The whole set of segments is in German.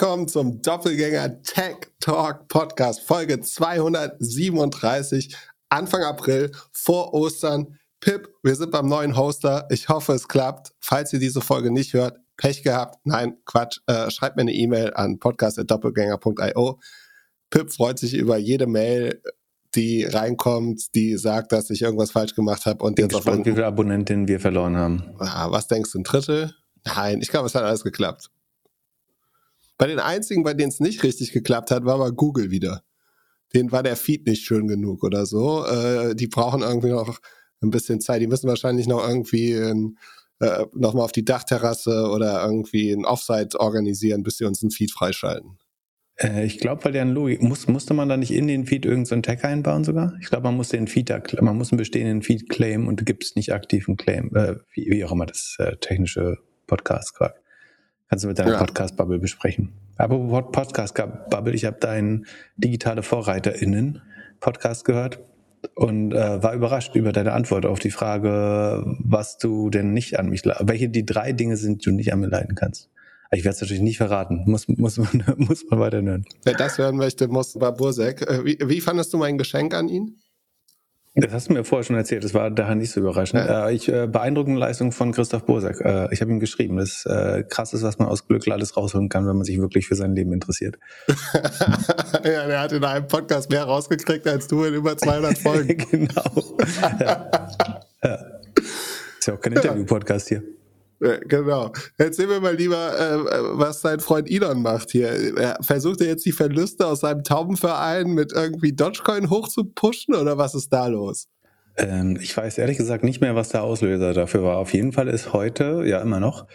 willkommen zum Doppelgänger Tech Talk Podcast, Folge 237, Anfang April, vor Ostern. Pip, wir sind beim neuen Hoster. Ich hoffe, es klappt. Falls ihr diese Folge nicht hört, Pech gehabt. Nein, Quatsch. Äh, schreibt mir eine E-Mail an podcast.doppelgänger.io. Pip freut sich über jede Mail, die reinkommt, die sagt, dass ich irgendwas falsch gemacht habe und Bin jetzt gespannt, auf wie viele Abonnentinnen wir verloren haben. Ah, was denkst du, ein Drittel? Nein, ich glaube, es hat alles geklappt. Bei den einzigen, bei denen es nicht richtig geklappt hat, war aber Google wieder. Denen war der Feed nicht schön genug oder so. Äh, die brauchen irgendwie noch ein bisschen Zeit. Die müssen wahrscheinlich noch irgendwie in, äh, nochmal auf die Dachterrasse oder irgendwie ein Offsite organisieren, bis sie uns einen Feed freischalten. Äh, ich glaube, weil der ein Logik, muss, musste man da nicht in den Feed irgendeinen so Tag einbauen sogar? Ich glaube, man muss den Feed, man muss einen bestehenden Feed claimen und du gibst nicht aktiv einen Claim, äh, wie, wie, auch immer das äh, technische Podcast-Quark. Kannst du mit deiner ja. Podcast-Bubble besprechen. Aber Podcast-Bubble, ich habe deinen digitale VorreiterInnen Podcast gehört und äh, war überrascht über deine Antwort auf die Frage, was du denn nicht an mich, welche die drei Dinge sind, die du nicht an mir leiden kannst. Ich werde es natürlich nicht verraten. Muss, muss, man, muss man weiter hören. Wer das hören möchte, muss bei Bursek. Äh, wie, wie fandest du mein Geschenk an ihn? Das hast du mir vorher schon erzählt, das war daher nicht so überraschend. Ja. Äh, ich äh, beeindruckende Leistung von Christoph Bursack. Äh, ich habe ihm geschrieben, das äh, krass ist, was man aus Glück alles rausholen kann, wenn man sich wirklich für sein Leben interessiert. ja, der hat in einem Podcast mehr rausgekriegt als du in über 200 Folgen. genau. ja. ja. Ist ja auch kein Interview-Podcast hier. Genau. Erzähl mir mal lieber, äh, was dein Freund Elon macht hier. Er versucht er jetzt die Verluste aus seinem Taubenverein mit irgendwie Dogecoin hochzupushen oder was ist da los? Ähm, ich weiß ehrlich gesagt nicht mehr, was der Auslöser dafür war. Auf jeden Fall ist heute, ja immer noch,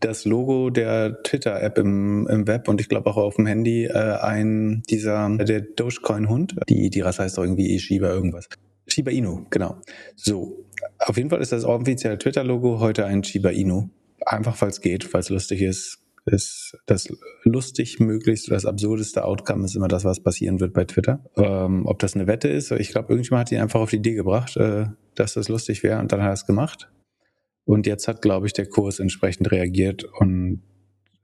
das Logo der Twitter-App im, im Web und ich glaube auch auf dem Handy äh, ein dieser der Dogecoin-Hund. Die, die Rasse heißt doch irgendwie Shiba irgendwas. Shiba Inu, genau. So, auf jeden Fall ist das offizielle Twitter-Logo heute ein Shiba Inu. Einfach es geht, es lustig ist. Ist das lustig möglichst das absurdeste Outcome ist immer das, was passieren wird bei Twitter. Ähm, ob das eine Wette ist, ich glaube, irgendjemand hat ihn einfach auf die Idee gebracht, äh, dass das lustig wäre und dann hat er es gemacht. Und jetzt hat, glaube ich, der Kurs entsprechend reagiert und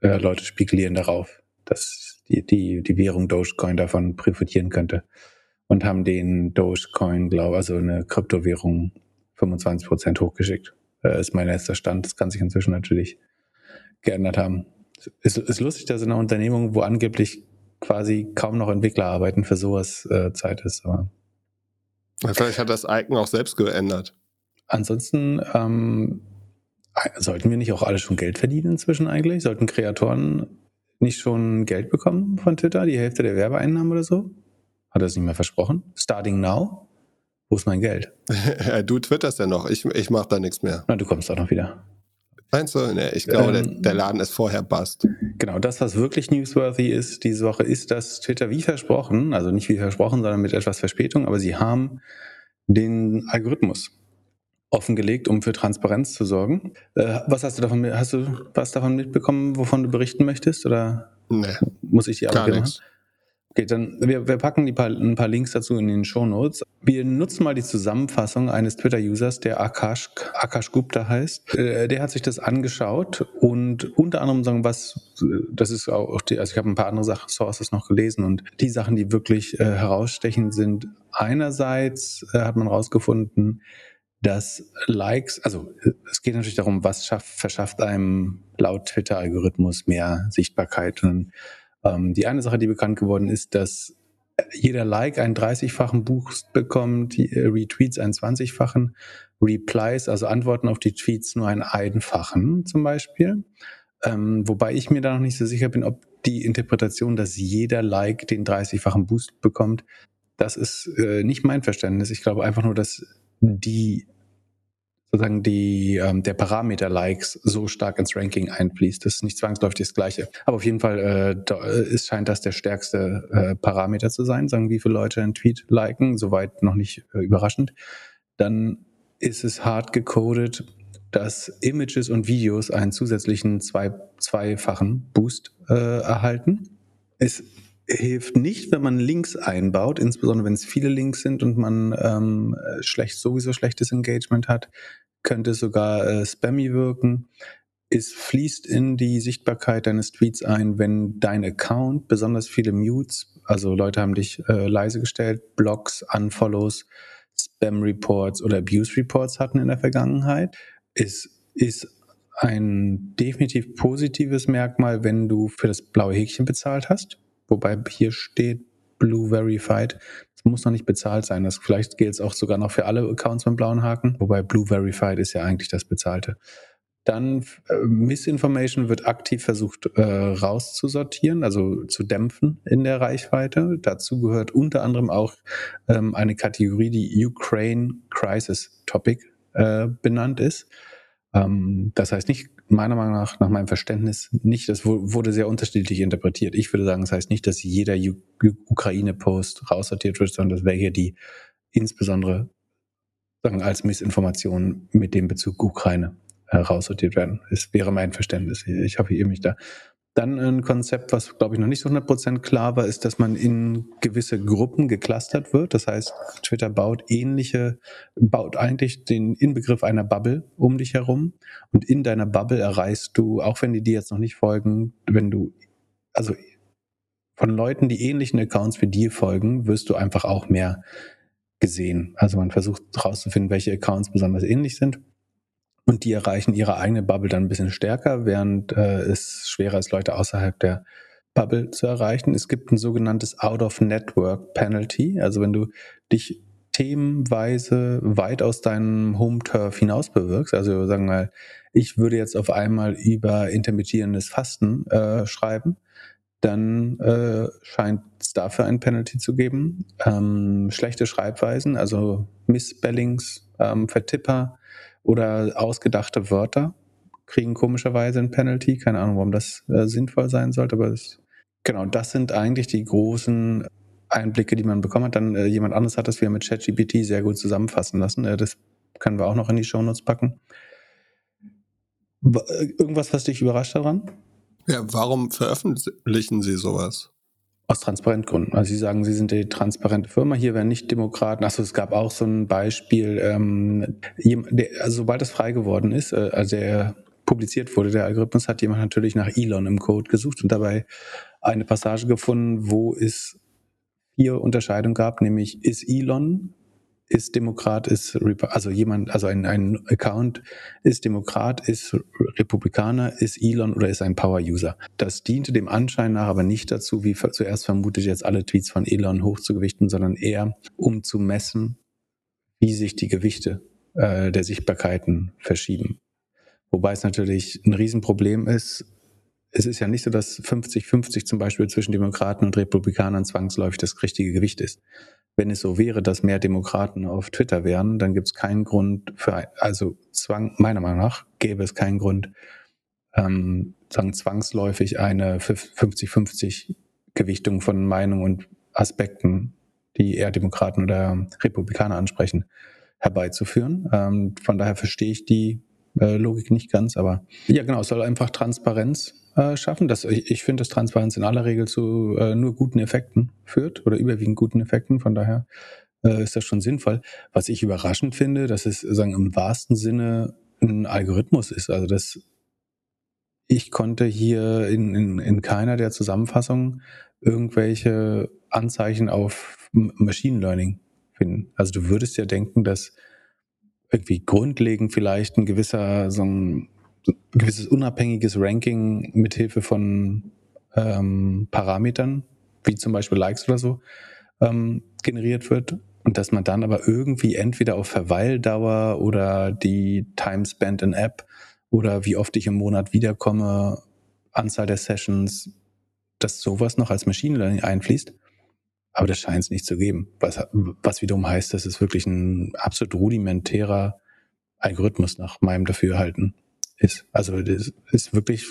äh, Leute spekulieren darauf, dass die, die, die Währung Dogecoin davon profitieren könnte und haben den Dogecoin, glaube also eine Kryptowährung 25 Prozent hochgeschickt. Äh, ist mein letzter Stand. Das kann sich inzwischen natürlich geändert haben. Ist, ist lustig, dass in einer Unternehmung, wo angeblich quasi kaum noch Entwickler arbeiten, für sowas äh, Zeit ist. Aber Vielleicht hat das Icon auch selbst geändert. Ansonsten ähm, sollten wir nicht auch alle schon Geld verdienen inzwischen eigentlich? Sollten Kreatoren nicht schon Geld bekommen von Twitter, die Hälfte der Werbeeinnahmen oder so? Hat er es nicht mehr versprochen? Starting now? Wo ist mein Geld? du twitterst ja noch. Ich, ich mache da nichts mehr. Na, du kommst auch noch wieder. Meinst du? Nee, ich glaube, ähm, der, der, Laden ist vorher bust. Genau, das, was wirklich newsworthy ist diese Woche, ist, dass Twitter wie versprochen, also nicht wie versprochen, sondern mit etwas Verspätung, aber sie haben den Algorithmus offengelegt, um für Transparenz zu sorgen. Äh, was hast du davon, hast du was davon mitbekommen, wovon du berichten möchtest? Oder nee, muss ich die alle machen? Okay, dann wir, wir packen die paar, ein paar Links dazu in den Show Notes. Wir nutzen mal die Zusammenfassung eines Twitter-Users, der Akash, Akash Gupta heißt. Äh, der hat sich das angeschaut und unter anderem sagen, was, das ist auch die, also ich habe ein paar andere Sachen, Sources noch gelesen und die Sachen, die wirklich äh, herausstechen sind. Einerseits äh, hat man herausgefunden, dass Likes, also es geht natürlich darum, was schafft, verschafft einem laut Twitter-Algorithmus mehr Sichtbarkeit und ähm, die eine Sache, die bekannt geworden ist, dass jeder Like einen 30-fachen Boost bekommt, die, äh, Retweets einen 20-fachen, Replies, also Antworten auf die Tweets nur einen einfachen zum Beispiel. Ähm, wobei ich mir da noch nicht so sicher bin, ob die Interpretation, dass jeder Like den 30-fachen Boost bekommt, das ist äh, nicht mein Verständnis. Ich glaube einfach nur, dass die sozusagen die, ähm, der Parameter Likes so stark ins Ranking einfließt. Das ist nicht zwangsläufig das Gleiche. Aber auf jeden Fall äh, da, ist, scheint das der stärkste äh, Parameter zu sein, sagen, wie viele Leute einen Tweet liken, soweit noch nicht äh, überraschend. Dann ist es hart gecodet, dass Images und Videos einen zusätzlichen zwei, zweifachen Boost äh, erhalten. Es hilft nicht, wenn man Links einbaut, insbesondere wenn es viele Links sind und man ähm, schlecht sowieso schlechtes Engagement hat, könnte sogar äh, spammy wirken. es fließt in die Sichtbarkeit deines Tweets ein, wenn dein Account besonders viele Mutes, also Leute haben dich äh, leise gestellt, Blogs, Unfollows, Spam Reports oder Abuse Reports hatten in der Vergangenheit. Es ist ein definitiv positives Merkmal, wenn du für das blaue Häkchen bezahlt hast. Wobei hier steht Blue Verified. Muss noch nicht bezahlt sein. Das vielleicht gilt es auch sogar noch für alle Accounts mit blauen Haken. Wobei Blue Verified ist ja eigentlich das Bezahlte. Dann äh, Misinformation wird aktiv versucht äh, rauszusortieren, also zu dämpfen in der Reichweite. Dazu gehört unter anderem auch ähm, eine Kategorie, die Ukraine Crisis Topic äh, benannt ist. Ähm, das heißt nicht, meiner Meinung nach, nach meinem Verständnis, nicht, das wurde sehr unterschiedlich interpretiert. Ich würde sagen, das heißt nicht, dass jeder Ukraine-Post raussortiert wird, sondern das wäre hier die insbesondere sagen, als Missinformation mit dem Bezug Ukraine heraussortiert werden. Es wäre mein Verständnis. Ich hoffe, ihr mich da. Dann ein Konzept, was, glaube ich, noch nicht so 100% klar war, ist, dass man in gewisse Gruppen geclustert wird. Das heißt, Twitter baut ähnliche, baut eigentlich den Inbegriff einer Bubble um dich herum. Und in deiner Bubble erreichst du, auch wenn die dir jetzt noch nicht folgen, wenn du, also von Leuten, die ähnlichen Accounts wie dir folgen, wirst du einfach auch mehr gesehen. Also man versucht herauszufinden, welche Accounts besonders ähnlich sind. Und die erreichen ihre eigene Bubble dann ein bisschen stärker, während äh, es schwerer ist, Leute außerhalb der Bubble zu erreichen. Es gibt ein sogenanntes Out-of-Network-Penalty. Also wenn du dich themenweise weit aus deinem Home-Turf hinaus bewirkst, also sagen wir mal, ich würde jetzt auf einmal über intermittierendes Fasten äh, schreiben, dann äh, scheint es dafür ein Penalty zu geben. Ähm, schlechte Schreibweisen, also Missspellings, ähm, Vertipper, oder ausgedachte Wörter kriegen komischerweise ein Penalty. Keine Ahnung, warum das äh, sinnvoll sein sollte, aber das, genau, das sind eigentlich die großen Einblicke, die man bekommen hat. Dann äh, jemand anderes hat das wieder mit ChatGPT sehr gut zusammenfassen lassen. Äh, das können wir auch noch in die Shownotes packen. Äh, irgendwas, was dich überrascht daran? Ja, warum veröffentlichen Sie sowas? Aus Transparentgründen. Also Sie sagen, Sie sind die transparente Firma, hier werden nicht Demokraten. Achso, es gab auch so ein Beispiel, ähm, der, also sobald es frei geworden ist, äh, also der publiziert wurde, der Algorithmus, hat jemand natürlich nach Elon im Code gesucht und dabei eine Passage gefunden, wo es vier Unterscheidungen gab, nämlich ist Elon ist Demokrat, ist also jemand, also ein, ein Account ist Demokrat, ist Republikaner, ist Elon oder ist ein Power-User. Das diente dem Anschein nach aber nicht dazu, wie zuerst vermutet, jetzt alle Tweets von Elon hochzugewichten, sondern eher um zu messen, wie sich die Gewichte äh, der Sichtbarkeiten verschieben. Wobei es natürlich ein Riesenproblem ist. Es ist ja nicht so, dass 50-50 zum Beispiel zwischen Demokraten und Republikanern zwangsläufig das richtige Gewicht ist wenn es so wäre, dass mehr Demokraten auf Twitter wären, dann gibt es keinen Grund für, also Zwang, meiner Meinung nach, gäbe es keinen Grund, ähm, sagen zwangsläufig eine 50-50 Gewichtung von Meinungen und Aspekten, die eher Demokraten oder Republikaner ansprechen, herbeizuführen. Ähm, von daher verstehe ich die äh, Logik nicht ganz, aber ja genau, es soll einfach Transparenz äh, schaffen. Das, ich ich finde, dass Transparenz in aller Regel zu äh, nur guten Effekten führt oder überwiegend guten Effekten. Von daher äh, ist das schon sinnvoll. Was ich überraschend finde, dass es sagen im wahrsten Sinne ein Algorithmus ist. Also das ich konnte hier in, in, in keiner der Zusammenfassungen irgendwelche Anzeichen auf Machine Learning finden. Also du würdest ja denken, dass irgendwie grundlegend vielleicht ein gewisser so ein gewisses unabhängiges Ranking mithilfe von ähm, Parametern, wie zum Beispiel Likes oder so, ähm, generiert wird. Und dass man dann aber irgendwie entweder auf Verweildauer oder die Time spent in App oder wie oft ich im Monat wiederkomme, Anzahl der Sessions, dass sowas noch als Machine Learning einfließt. Aber das scheint es nicht zu geben. Was, was wiederum heißt, das ist wirklich ein absolut rudimentärer Algorithmus nach meinem Dafürhalten ist. Also das ist wirklich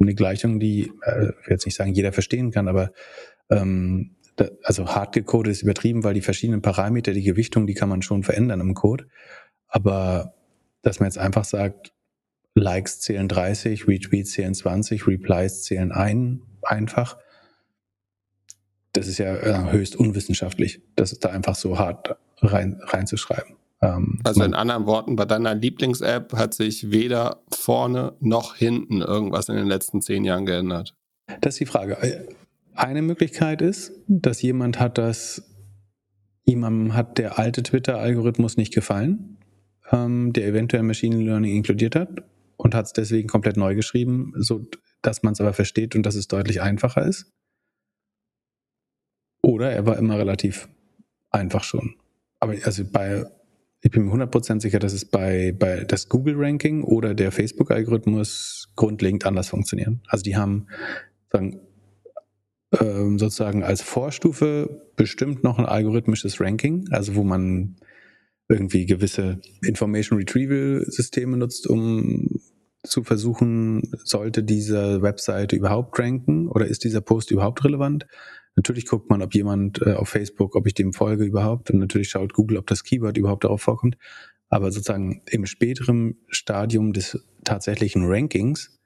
eine Gleichung, die, äh, ich will jetzt nicht sagen, jeder verstehen kann, aber ähm, da, also hart gecodet ist übertrieben, weil die verschiedenen Parameter, die Gewichtung, die kann man schon verändern im Code. Aber dass man jetzt einfach sagt, Likes zählen 30, Retweets zählen 20, Replies zählen ein, einfach, das ist ja äh, höchst unwissenschaftlich, das da einfach so hart rein, reinzuschreiben. Ähm, also in anderen Worten, bei deiner Lieblings-App hat sich weder vorne noch hinten irgendwas in den letzten zehn Jahren geändert. Das ist die Frage. Eine Möglichkeit ist, dass jemand hat das, jemandem hat der alte Twitter-Algorithmus nicht gefallen, ähm, der eventuell Machine Learning inkludiert hat und hat es deswegen komplett neu geschrieben, so dass man es aber versteht und dass es deutlich einfacher ist. Oder er war immer relativ einfach schon. Aber also bei, ich bin mir 100% sicher, dass es bei, bei das Google-Ranking oder der Facebook-Algorithmus grundlegend anders funktionieren. Also die haben sagen, ähm, sozusagen als Vorstufe bestimmt noch ein algorithmisches Ranking, also wo man irgendwie gewisse Information Retrieval Systeme nutzt, um zu versuchen, sollte diese Webseite überhaupt ranken oder ist dieser Post überhaupt relevant? Natürlich guckt man, ob jemand äh, auf Facebook, ob ich dem folge überhaupt und natürlich schaut Google, ob das Keyword überhaupt darauf vorkommt. Aber sozusagen im späteren Stadium des tatsächlichen Rankings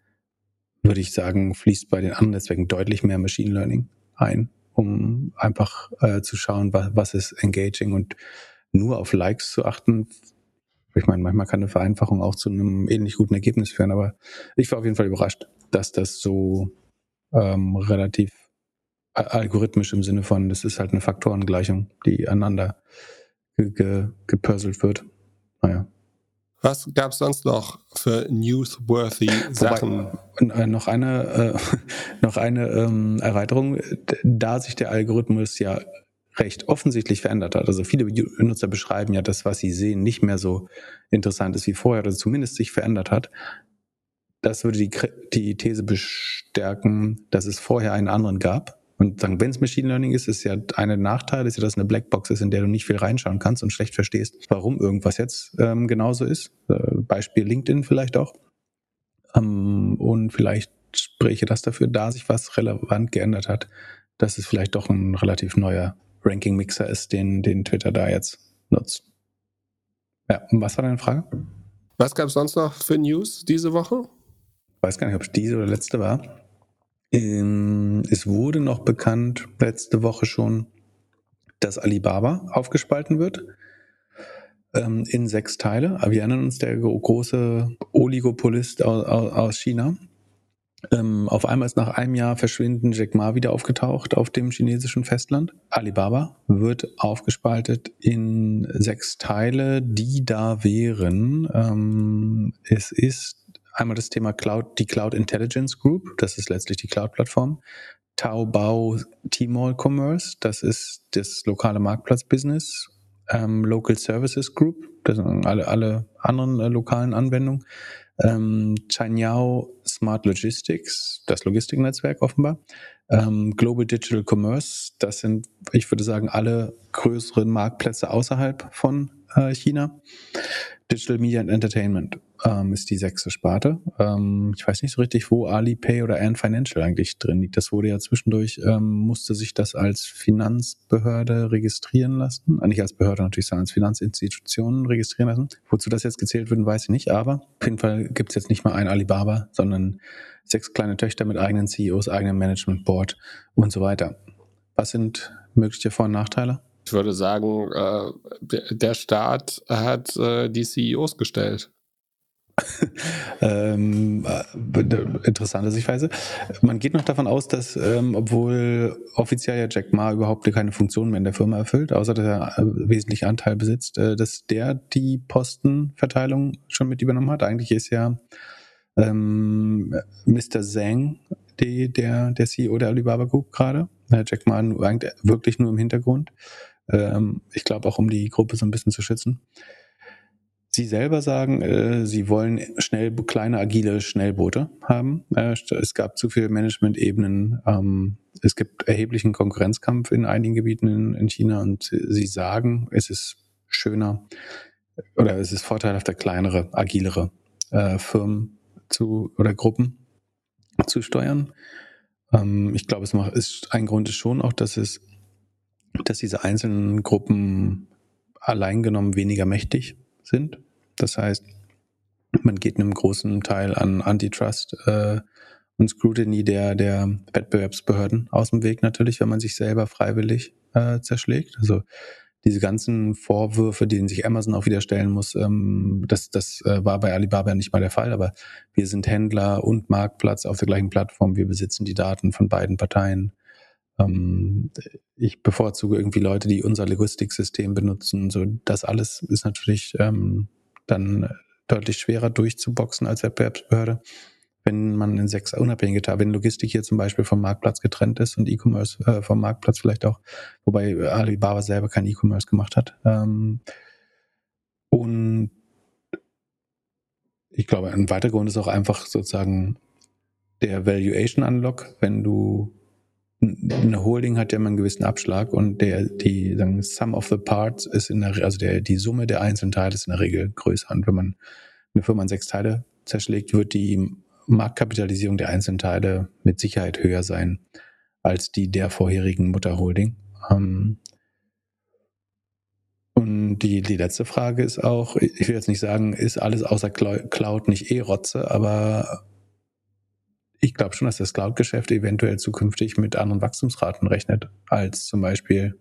würde ich sagen, fließt bei den anderen Netzwerken deutlich mehr Machine Learning ein, um einfach äh, zu schauen, was, was ist engaging und nur auf Likes zu achten. Ich meine, manchmal kann eine Vereinfachung auch zu einem ähnlich guten Ergebnis führen, aber ich war auf jeden Fall überrascht, dass das so ähm, relativ algorithmisch im Sinne von, das ist halt eine Faktorengleichung, die aneinander ge ge gepurselt wird. Naja. Was gab es sonst noch für newsworthy Sachen? Wobei, äh, noch eine, äh, noch eine ähm, Erweiterung, da sich der Algorithmus ja recht offensichtlich verändert hat. Also viele Nutzer beschreiben ja, dass was sie sehen nicht mehr so interessant ist wie vorher oder zumindest sich verändert hat. Das würde die, die These bestärken, dass es vorher einen anderen gab, und sagen, wenn es Machine Learning ist, ist ja eine Nachteil, ist ja, dass es eine Blackbox ist, in der du nicht viel reinschauen kannst und schlecht verstehst, warum irgendwas jetzt ähm, genauso ist. Äh, Beispiel LinkedIn vielleicht auch. Ähm, und vielleicht spräche das dafür, da sich was relevant geändert hat, dass es vielleicht doch ein relativ neuer Ranking-Mixer ist, den, den Twitter da jetzt nutzt. Ja, was war deine Frage? Was gab es sonst noch für News diese Woche? Ich weiß gar nicht, ob es diese oder letzte war. Ähm, es wurde noch bekannt letzte Woche schon, dass Alibaba aufgespalten wird ähm, in sechs Teile. Wir erinnern uns, der große Oligopolist aus, China. Ähm, auf einmal ist nach einem Jahr Verschwinden Jack Ma wieder aufgetaucht auf dem chinesischen Festland. Alibaba wird aufgespaltet in sechs Teile, die da wären. es ist Einmal das Thema Cloud, die Cloud Intelligence Group, das ist letztlich die Cloud-Plattform. Taobao Tmall Commerce, das ist das lokale Marktplatz-Business. Ähm, Local Services Group, das sind alle, alle anderen äh, lokalen Anwendungen. Ähm, Chanyao Smart Logistics, das Logistiknetzwerk offenbar. Ähm, Global Digital Commerce, das sind, ich würde sagen, alle größeren Marktplätze außerhalb von äh, China. Digital Media and Entertainment ähm, ist die sechste Sparte. Ähm, ich weiß nicht so richtig, wo Alipay oder Ant Financial eigentlich drin liegt. Das wurde ja zwischendurch, ähm, musste sich das als Finanzbehörde registrieren lassen. Äh, nicht als Behörde natürlich, sondern als Finanzinstitution registrieren lassen. Wozu das jetzt gezählt wird, weiß ich nicht. Aber auf jeden Fall gibt es jetzt nicht mal ein Alibaba, sondern sechs kleine Töchter mit eigenen CEOs, eigenem Management Board und so weiter. Was sind mögliche Vor- und Nachteile? Ich würde sagen, äh, der Staat hat äh, die CEOs gestellt. ähm, äh, interessante Sichtweise. Man geht noch davon aus, dass, ähm, obwohl offiziell ja Jack Ma überhaupt keine Funktion mehr in der Firma erfüllt, außer dass er äh, wesentlich Anteil besitzt, äh, dass der die Postenverteilung schon mit übernommen hat. Eigentlich ist ja ähm, Mr. Zhang die, der, der CEO der Alibaba Group gerade. Jack Ma wirklich nur im Hintergrund. Ähm, ich glaube auch, um die Gruppe so ein bisschen zu schützen. Sie selber sagen, äh, Sie wollen schnell kleine, agile Schnellboote haben. Äh, es gab zu viele Management-Ebenen. Ähm, es gibt erheblichen Konkurrenzkampf in einigen Gebieten in, in, China und Sie sagen, es ist schöner oder es ist vorteilhafter, kleinere, agilere äh, Firmen zu oder Gruppen zu steuern. Ähm, ich glaube, es macht, ist ein Grund ist schon auch, dass es dass diese einzelnen Gruppen allein genommen weniger mächtig sind. Das heißt, man geht einem großen Teil an Antitrust äh, und Scrutiny der, der Wettbewerbsbehörden aus dem Weg natürlich, wenn man sich selber freiwillig äh, zerschlägt. Also diese ganzen Vorwürfe, denen sich Amazon auch wieder stellen muss, ähm, das, das äh, war bei Alibaba nicht mal der Fall, aber wir sind Händler und Marktplatz auf der gleichen Plattform, wir besitzen die Daten von beiden Parteien. Ähm, ich bevorzuge irgendwie Leute, die unser Logistiksystem benutzen. So, das alles ist natürlich ähm, dann deutlich schwerer durchzuboxen als Wettbewerbsbehörde wenn man in sechs unabhängige Tage, wenn Logistik hier zum Beispiel vom Marktplatz getrennt ist und E-Commerce äh, vom Marktplatz vielleicht auch, wobei Alibaba selber kein E-Commerce gemacht hat. Ähm, und ich glaube, ein weiterer Grund ist auch einfach sozusagen der Valuation Unlock, wenn du eine Holding hat ja immer einen gewissen Abschlag und der die sagen Sum of the Parts ist in der also der die Summe der einzelnen Teile ist in der Regel größer und wenn man eine Firma in sechs Teile zerschlägt, wird die Marktkapitalisierung der einzelnen Teile mit Sicherheit höher sein als die der vorherigen Mutterholding. Ähm, und die, die letzte Frage ist auch, ich will jetzt nicht sagen, ist alles außer Cloud nicht eh Rotze, aber ich glaube schon, dass das Cloud-Geschäft eventuell zukünftig mit anderen Wachstumsraten rechnet, als zum Beispiel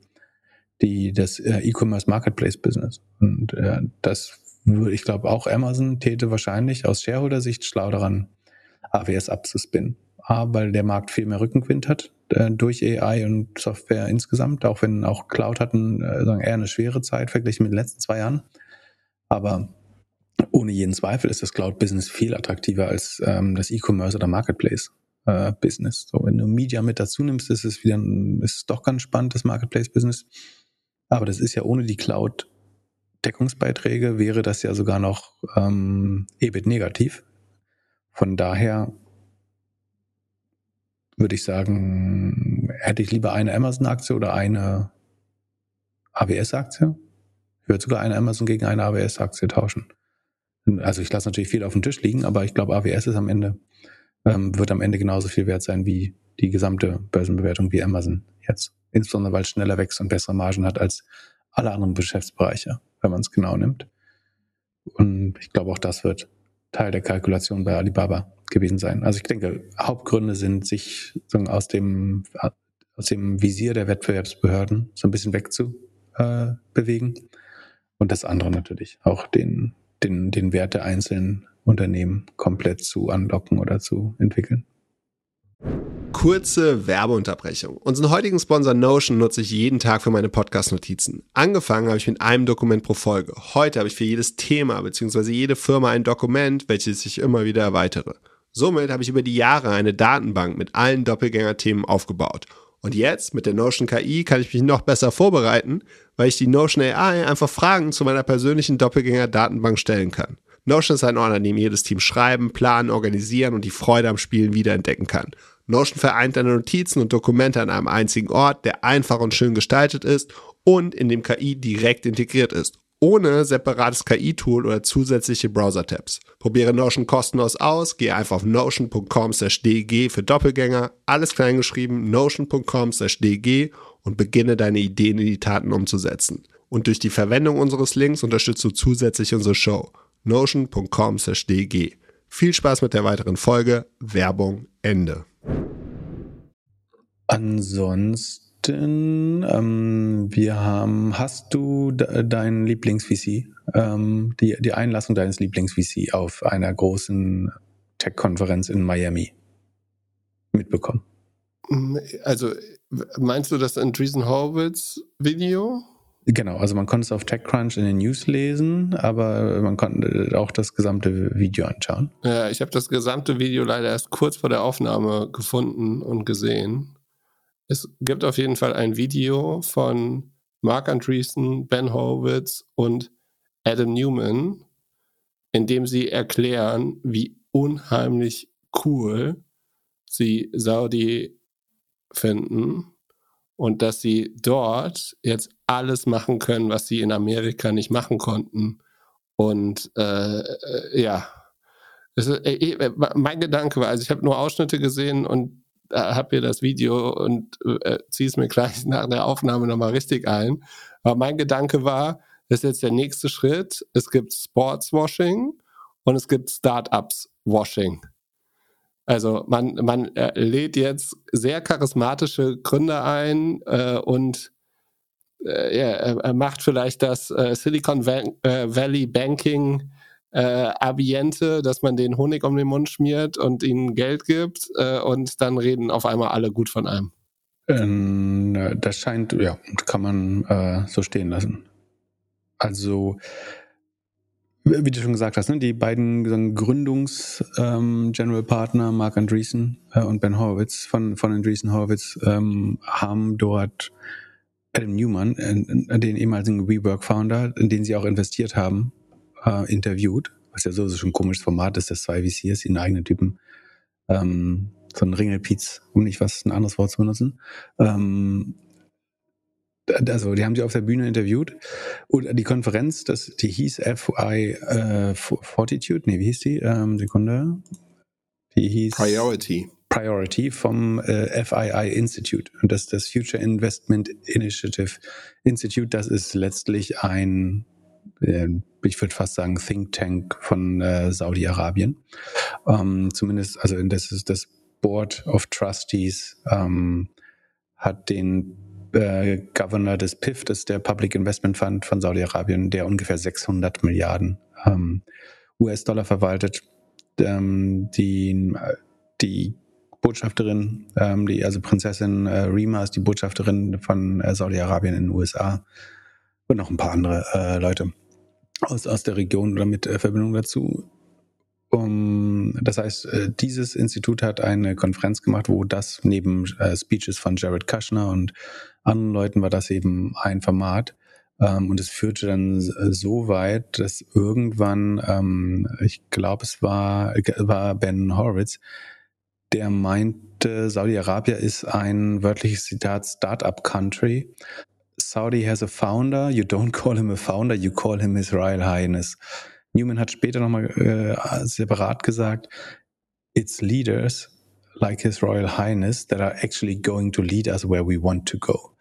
die, das äh, E-Commerce Marketplace Business. Und äh, das würde, ich glaube, auch Amazon täte wahrscheinlich aus Shareholder-Sicht schlau daran, AWS abzuspinnen. A, weil der Markt viel mehr Rückenwind hat äh, durch AI und Software insgesamt, auch wenn auch Cloud hatten äh, sagen eher eine schwere Zeit verglichen mit den letzten zwei Jahren. Aber ohne jeden Zweifel ist das Cloud-Business viel attraktiver als ähm, das E-Commerce oder Marketplace-Business. Äh, so, wenn du Media mit dazu nimmst, ist es wieder ist es doch ganz spannend, das Marketplace-Business. Aber das ist ja ohne die Cloud-Deckungsbeiträge wäre das ja sogar noch ähm, EBIT negativ. Von daher würde ich sagen, hätte ich lieber eine Amazon-Aktie oder eine AWS-Aktie. Ich würde sogar eine Amazon gegen eine AWS-Aktie tauschen. Also ich lasse natürlich viel auf dem Tisch liegen, aber ich glaube, AWS ist am Ende, ähm, wird am Ende genauso viel wert sein wie die gesamte Börsenbewertung wie Amazon jetzt. Insbesondere weil es schneller wächst und bessere Margen hat als alle anderen Geschäftsbereiche, wenn man es genau nimmt. Und ich glaube, auch das wird Teil der Kalkulation bei Alibaba gewesen sein. Also ich denke, Hauptgründe sind, sich aus dem, aus dem Visier der Wettbewerbsbehörden so ein bisschen wegzubewegen. Äh, und das andere natürlich auch den, den, den Wert der einzelnen Unternehmen komplett zu anlocken oder zu entwickeln. Kurze Werbeunterbrechung. Unseren heutigen Sponsor Notion nutze ich jeden Tag für meine Podcast-Notizen. Angefangen habe ich mit einem Dokument pro Folge. Heute habe ich für jedes Thema bzw. jede Firma ein Dokument, welches ich immer wieder erweitere. Somit habe ich über die Jahre eine Datenbank mit allen Doppelgänger-Themen aufgebaut. Und jetzt mit der Notion KI kann ich mich noch besser vorbereiten, weil ich die Notion AI einfach Fragen zu meiner persönlichen Doppelgänger-Datenbank stellen kann. Notion ist ein Ort, an dem jedes Team schreiben, planen, organisieren und die Freude am Spielen wiederentdecken kann. Notion vereint deine Notizen und Dokumente an einem einzigen Ort, der einfach und schön gestaltet ist und in dem KI direkt integriert ist, ohne separates KI-Tool oder zusätzliche Browser-Tabs. Probiere Notion kostenlos aus, gehe einfach auf notion.com/dg für Doppelgänger, alles kleingeschrieben, notion.com/dg und beginne deine Ideen in die Taten umzusetzen. Und durch die Verwendung unseres Links unterstützt du zusätzlich unsere Show. notion.com/dg. Viel Spaß mit der weiteren Folge. Werbung Ende. Ansonsten, ähm, wir haben, hast du deinen Lieblings-VC, ähm, die, die Einlassung deines Lieblings-VC auf einer großen Tech-Konferenz in Miami mitbekommen? Also, meinst du das Andreessen Horowitz Video? Genau, also man konnte es auf TechCrunch in den News lesen, aber man konnte auch das gesamte Video anschauen. Ja, ich habe das gesamte Video leider erst kurz vor der Aufnahme gefunden und gesehen. Es gibt auf jeden Fall ein Video von Mark Andreessen, Ben Horowitz und Adam Newman, in dem sie erklären, wie unheimlich cool sie Saudi finden und dass sie dort jetzt alles machen können, was sie in Amerika nicht machen konnten. Und äh, äh ja, ist, äh, äh, mein Gedanke war, also ich habe nur Ausschnitte gesehen und habe hier das Video und äh, ziehe es mir gleich nach der Aufnahme nochmal richtig ein. Aber mein Gedanke war, das ist jetzt der nächste Schritt. Es gibt Sportswashing und es gibt Startups-Washing. Also man, man lädt jetzt sehr charismatische Gründer ein äh, und äh, ja, macht vielleicht das äh, Silicon äh, Valley Banking äh, Ambiente, dass man den Honig um den Mund schmiert und ihnen Geld gibt äh, und dann reden auf einmal alle gut von einem. Ähm, das scheint, ja, kann man äh, so stehen lassen. Also, wie du schon gesagt hast, ne, die beiden Gründungs-General ähm, Mark Andreessen äh, und Ben Horowitz von, von Andreessen Horowitz, ähm, haben dort Adam Newman, äh, den ehemaligen WeWork-Founder, in den sie auch investiert haben, äh, interviewt, was ja so schon ein komisches Format ist, dass zwei VCs ihren eigenen Typen, ähm, so ein Ringelpiez, um nicht was ein anderes Wort zu benutzen. Ähm, also die haben sie auf der Bühne interviewt und die Konferenz, das, die hieß FI äh, Fortitude, nee, wie hieß die? Ähm, Sekunde. Die hieß Priority. Priority vom äh, FII Institute und das das Future Investment Initiative Institute, das ist letztlich ein ich würde fast sagen, Think Tank von äh, Saudi-Arabien. Ähm, zumindest, also das ist das Board of Trustees ähm, hat den äh, Governor des PIF, das ist der Public Investment Fund von Saudi-Arabien, der ungefähr 600 Milliarden ähm, US-Dollar verwaltet. Ähm, die, die Botschafterin, ähm, die, also Prinzessin äh, Rima ist die Botschafterin von äh, Saudi-Arabien in den USA und noch ein paar andere äh, Leute aus, aus der Region oder mit äh, Verbindung dazu. Um, das heißt, äh, dieses Institut hat eine Konferenz gemacht, wo das neben äh, Speeches von Jared Kushner und anderen Leuten war das eben ein Format. Ähm, und es führte dann äh, so weit, dass irgendwann, ähm, ich glaube, es war, war Ben Horowitz, der meinte, Saudi-Arabien ist ein wörtliches Zitat Startup Country. Saudi has a founder, you don't call him a founder, you call him His Royal Highness. Newman hat später nochmal äh, separat gesagt, it's leaders like His Royal Highness that are actually going to lead us where we want to go.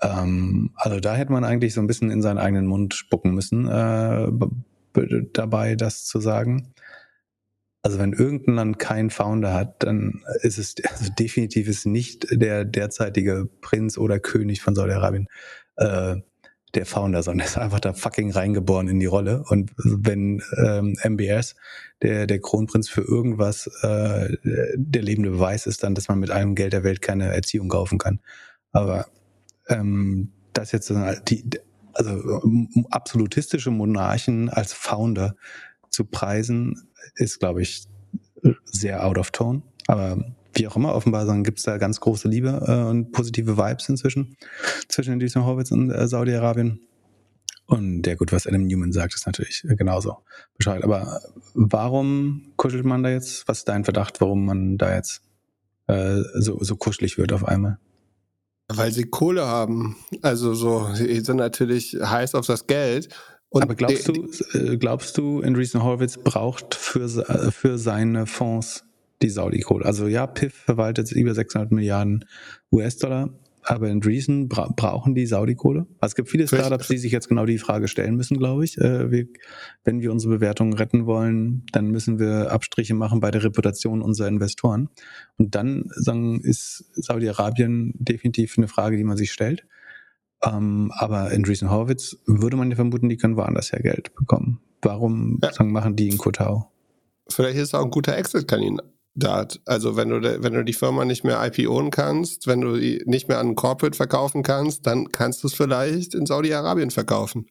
Ähm, also da hätte man eigentlich so ein bisschen in seinen eigenen Mund spucken müssen, äh, dabei das zu sagen. Also wenn irgendein Land keinen Founder hat, dann ist es also definitiv ist nicht der derzeitige Prinz oder König von Saudi-Arabien äh, der Founder, sondern ist einfach da fucking reingeboren in die Rolle. Und wenn ähm, MBS der, der Kronprinz für irgendwas äh, der lebende Beweis ist, dann, dass man mit allem Geld der Welt keine Erziehung kaufen kann. Aber ähm, das jetzt die, also absolutistische Monarchen als Founder zu preisen, ist, glaube ich, sehr out of tone. Aber wie auch immer, offenbar gibt es da ganz große Liebe äh, und positive Vibes inzwischen zwischen Jason Horwitz und äh, Saudi-Arabien. Und ja gut, was Adam Newman sagt, ist natürlich äh, genauso Bescheid. Aber warum kuschelt man da jetzt? Was ist dein Verdacht, warum man da jetzt äh, so, so kuschelig wird auf einmal? Weil sie Kohle haben. Also so, sie sind natürlich heiß auf das Geld. Und Aber glaubst du, äh, glaubst du, Andreessen Horowitz braucht für, äh, für seine Fonds die Saudi-Kohle? Also ja, PIF verwaltet über 600 Milliarden US-Dollar, aber Andreessen bra brauchen die Saudi-Kohle? Also es gibt viele Startups, die sich jetzt genau die Frage stellen müssen, glaube ich. Äh, wir, wenn wir unsere Bewertungen retten wollen, dann müssen wir Abstriche machen bei der Reputation unserer Investoren. Und dann sagen, ist Saudi-Arabien definitiv eine Frage, die man sich stellt. Ähm, aber in Andreessen Horowitz würde man ja vermuten, die können woanders her Geld bekommen. Warum ja. sagen, machen die in Kotau? Vielleicht ist es auch ein guter Exit-Kandidat. Also wenn du, wenn du die Firma nicht mehr IPOen kannst, wenn du die nicht mehr an Corporate verkaufen kannst, dann kannst du es vielleicht in Saudi-Arabien verkaufen.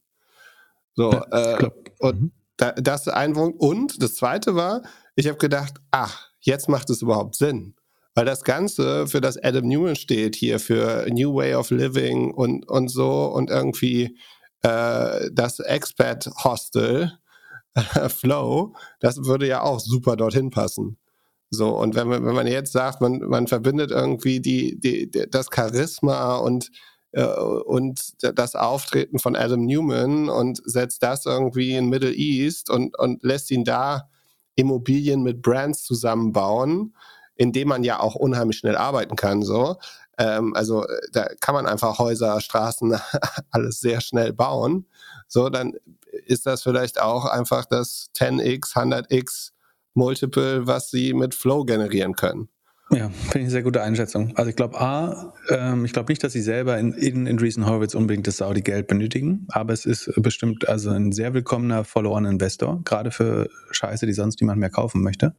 So, ja, äh, und mhm. da, das ist ein Punkt. Und das zweite war, ich habe gedacht, ach, jetzt macht es überhaupt Sinn. Weil das Ganze, für das Adam Newman steht, hier für New Way of Living und, und so und irgendwie äh, das Expat Hostel, äh, Flow, das würde ja auch super dorthin passen. So, und wenn man, wenn man jetzt sagt, man, man verbindet irgendwie die, die, das Charisma und, äh, und das Auftreten von Adam Newman und setzt das irgendwie in Middle East und, und lässt ihn da Immobilien mit Brands zusammenbauen, in dem man ja auch unheimlich schnell arbeiten kann. So. Ähm, also äh, da kann man einfach Häuser, Straßen, alles sehr schnell bauen. So, dann ist das vielleicht auch einfach das 10x, 100x Multiple, was sie mit Flow generieren können. Ja, finde ich eine sehr gute Einschätzung. Also ich glaube, A, ähm, ich glaube nicht, dass sie selber in, in, in Reason Horowitz unbedingt das Saudi-Geld benötigen, aber es ist bestimmt also ein sehr willkommener Follow-on-Investor, gerade für Scheiße, die sonst niemand mehr kaufen möchte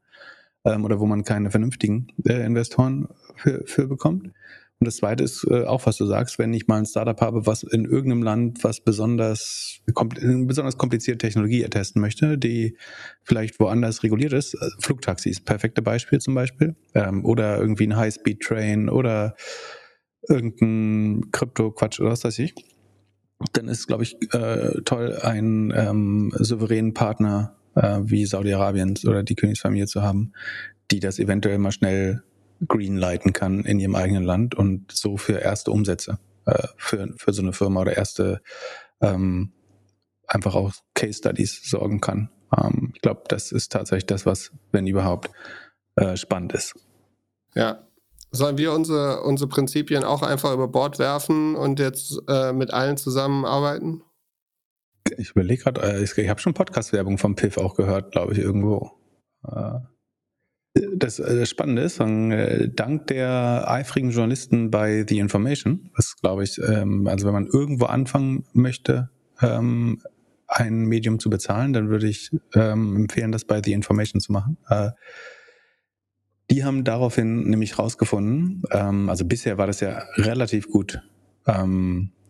ähm, oder wo man keine vernünftigen äh, Investoren für, für bekommt. Und das Zweite ist äh, auch, was du sagst, wenn ich mal ein Startup habe, was in irgendeinem Land was besonders, besonders komplizierte Technologie ertesten möchte, die vielleicht woanders reguliert ist, äh, Flugtaxis, perfekte Beispiel zum Beispiel, ähm, oder irgendwie ein High-Speed-Train oder irgendein Krypto-Quatsch oder was weiß ich, dann ist, glaube ich, äh, toll, einen ähm, souveränen Partner äh, wie Saudi-Arabien oder die Königsfamilie zu haben, die das eventuell mal schnell greenlighten kann in ihrem eigenen Land und so für erste Umsätze äh, für, für so eine Firma oder erste ähm, einfach auch Case Studies sorgen kann. Ähm, ich glaube, das ist tatsächlich das, was, wenn überhaupt, äh, spannend ist. Ja. Sollen wir unsere, unsere Prinzipien auch einfach über Bord werfen und jetzt äh, mit allen zusammenarbeiten? Ich überlege gerade, äh, ich, habe schon Podcast-Werbung vom Piff auch gehört, glaube ich, irgendwo. Äh, das, äh, das Spannende ist, dank der eifrigen Journalisten bei The Information, was glaube ich, ähm, also wenn man irgendwo anfangen möchte, ähm, ein Medium zu bezahlen, dann würde ich ähm, empfehlen, das bei The Information zu machen. Die haben daraufhin nämlich rausgefunden, also bisher war das ja relativ gut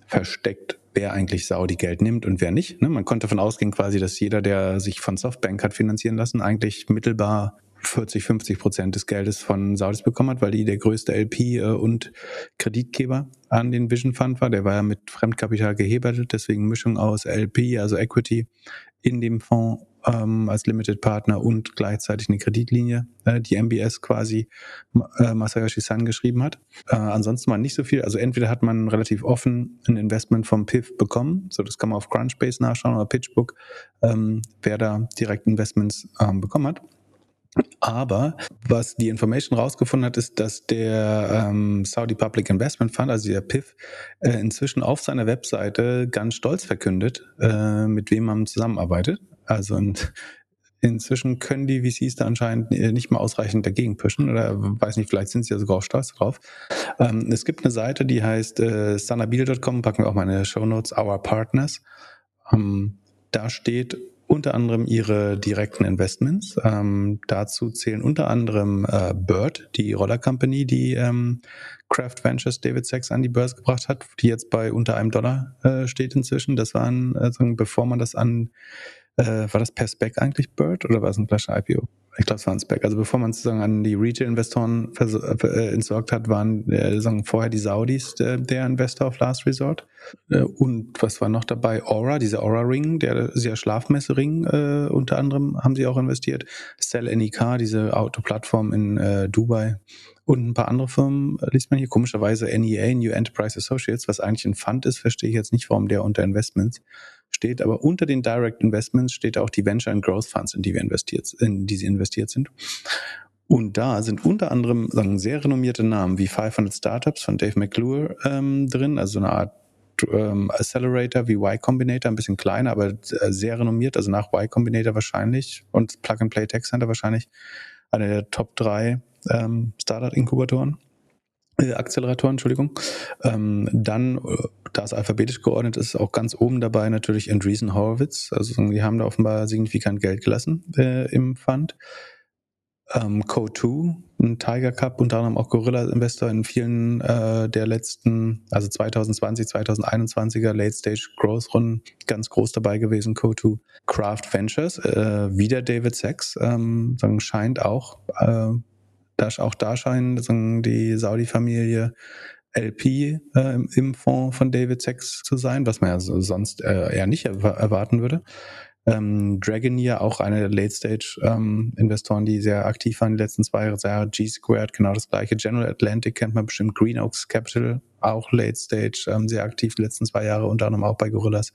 versteckt, wer eigentlich Saudi Geld nimmt und wer nicht. Ne? Man konnte davon ausgehen quasi, dass jeder, der sich von Softbank hat finanzieren lassen, eigentlich mittelbar 40, 50 Prozent des Geldes von Saudis bekommen hat, weil die der größte LP äh, und Kreditgeber an den Vision Fund war. Der war ja mit Fremdkapital gehebelt, deswegen Mischung aus LP, also Equity, in dem Fonds ähm, als Limited Partner und gleichzeitig eine Kreditlinie, äh, die MBS quasi äh, Masayoshi San geschrieben hat. Äh, ansonsten war nicht so viel. Also entweder hat man relativ offen ein Investment vom PIF bekommen, so das kann man auf Crunchbase nachschauen oder Pitchbook, ähm, wer da direkt Investments ähm, bekommen hat. Aber was die Information rausgefunden hat, ist, dass der ähm, Saudi Public Investment Fund, also der PIF, äh, inzwischen auf seiner Webseite ganz stolz verkündet, äh, mit wem man zusammenarbeitet. Also und inzwischen können die VCs da anscheinend äh, nicht mal ausreichend dagegen pushen oder weiß nicht, vielleicht sind sie ja sogar auch stolz drauf. Ähm, es gibt eine Seite, die heißt äh, sanabil.com, packen wir auch meine Show Notes, Our Partners. Ähm, da steht unter anderem ihre direkten Investments. Ähm, dazu zählen unter anderem äh, Bird, die Roller Company, die ähm, Craft Ventures David Sachs an die Börse gebracht hat, die jetzt bei unter einem Dollar äh, steht inzwischen. Das waren, also bevor man das an, äh, war das per Spec eigentlich Bird oder war es ein klassischer IPO? Ich glaube, es war ein Spec. Also bevor man sozusagen an die Retail-Investoren äh, entsorgt hat, waren äh, sagen vorher die Saudis der, der Investor of Last Resort. Äh, und was war noch dabei? Aura, dieser Aura-Ring, der sehr Schlafmesse-Ring äh, unter anderem haben sie auch investiert. Sell NEK, diese Autoplattform in äh, Dubai. Und ein paar andere Firmen äh, liest man hier komischerweise NEA, New Enterprise Associates, was eigentlich ein Fund ist, verstehe ich jetzt nicht, warum der unter Investments steht, aber unter den Direct Investments steht auch die Venture and Growth Funds, in die wir investiert, in die sie investiert sind. Und da sind unter anderem sagen, sehr renommierte Namen wie 500 Startups von Dave McClure ähm, drin, also eine Art ähm, Accelerator wie Y Combinator, ein bisschen kleiner, aber äh, sehr renommiert, also nach Y Combinator wahrscheinlich und Plug and Play Tech Center wahrscheinlich einer der Top 3 ähm, Startup-Inkubatoren. Äh, Acceleratoren, Entschuldigung. Ähm, dann, äh, da es alphabetisch geordnet ist, auch ganz oben dabei natürlich Andreessen Horowitz. Also die haben da offenbar signifikant Geld gelassen äh, im Fund. Ähm, Co2, ein Tiger Cup, unter anderem auch Gorilla Investor in vielen äh, der letzten, also 2020, 2021er Late Stage Growth Runden ganz groß dabei gewesen. Co2, Craft Ventures, äh, wieder David Sachs, ähm, sagen, scheint auch äh, auch da scheint die Saudi-Familie LP äh, im Fonds von David Sachs zu sein, was man ja sonst äh, eher nicht erwarten würde. Ähm, Dragoneer, auch eine der Late-Stage-Investoren, ähm, die sehr aktiv waren die letzten zwei Jahre. G-Squared, genau das gleiche. General Atlantic kennt man bestimmt. Green Oaks Capital, auch Late-Stage, ähm, sehr aktiv die letzten zwei Jahre, unter anderem auch bei Gorillas.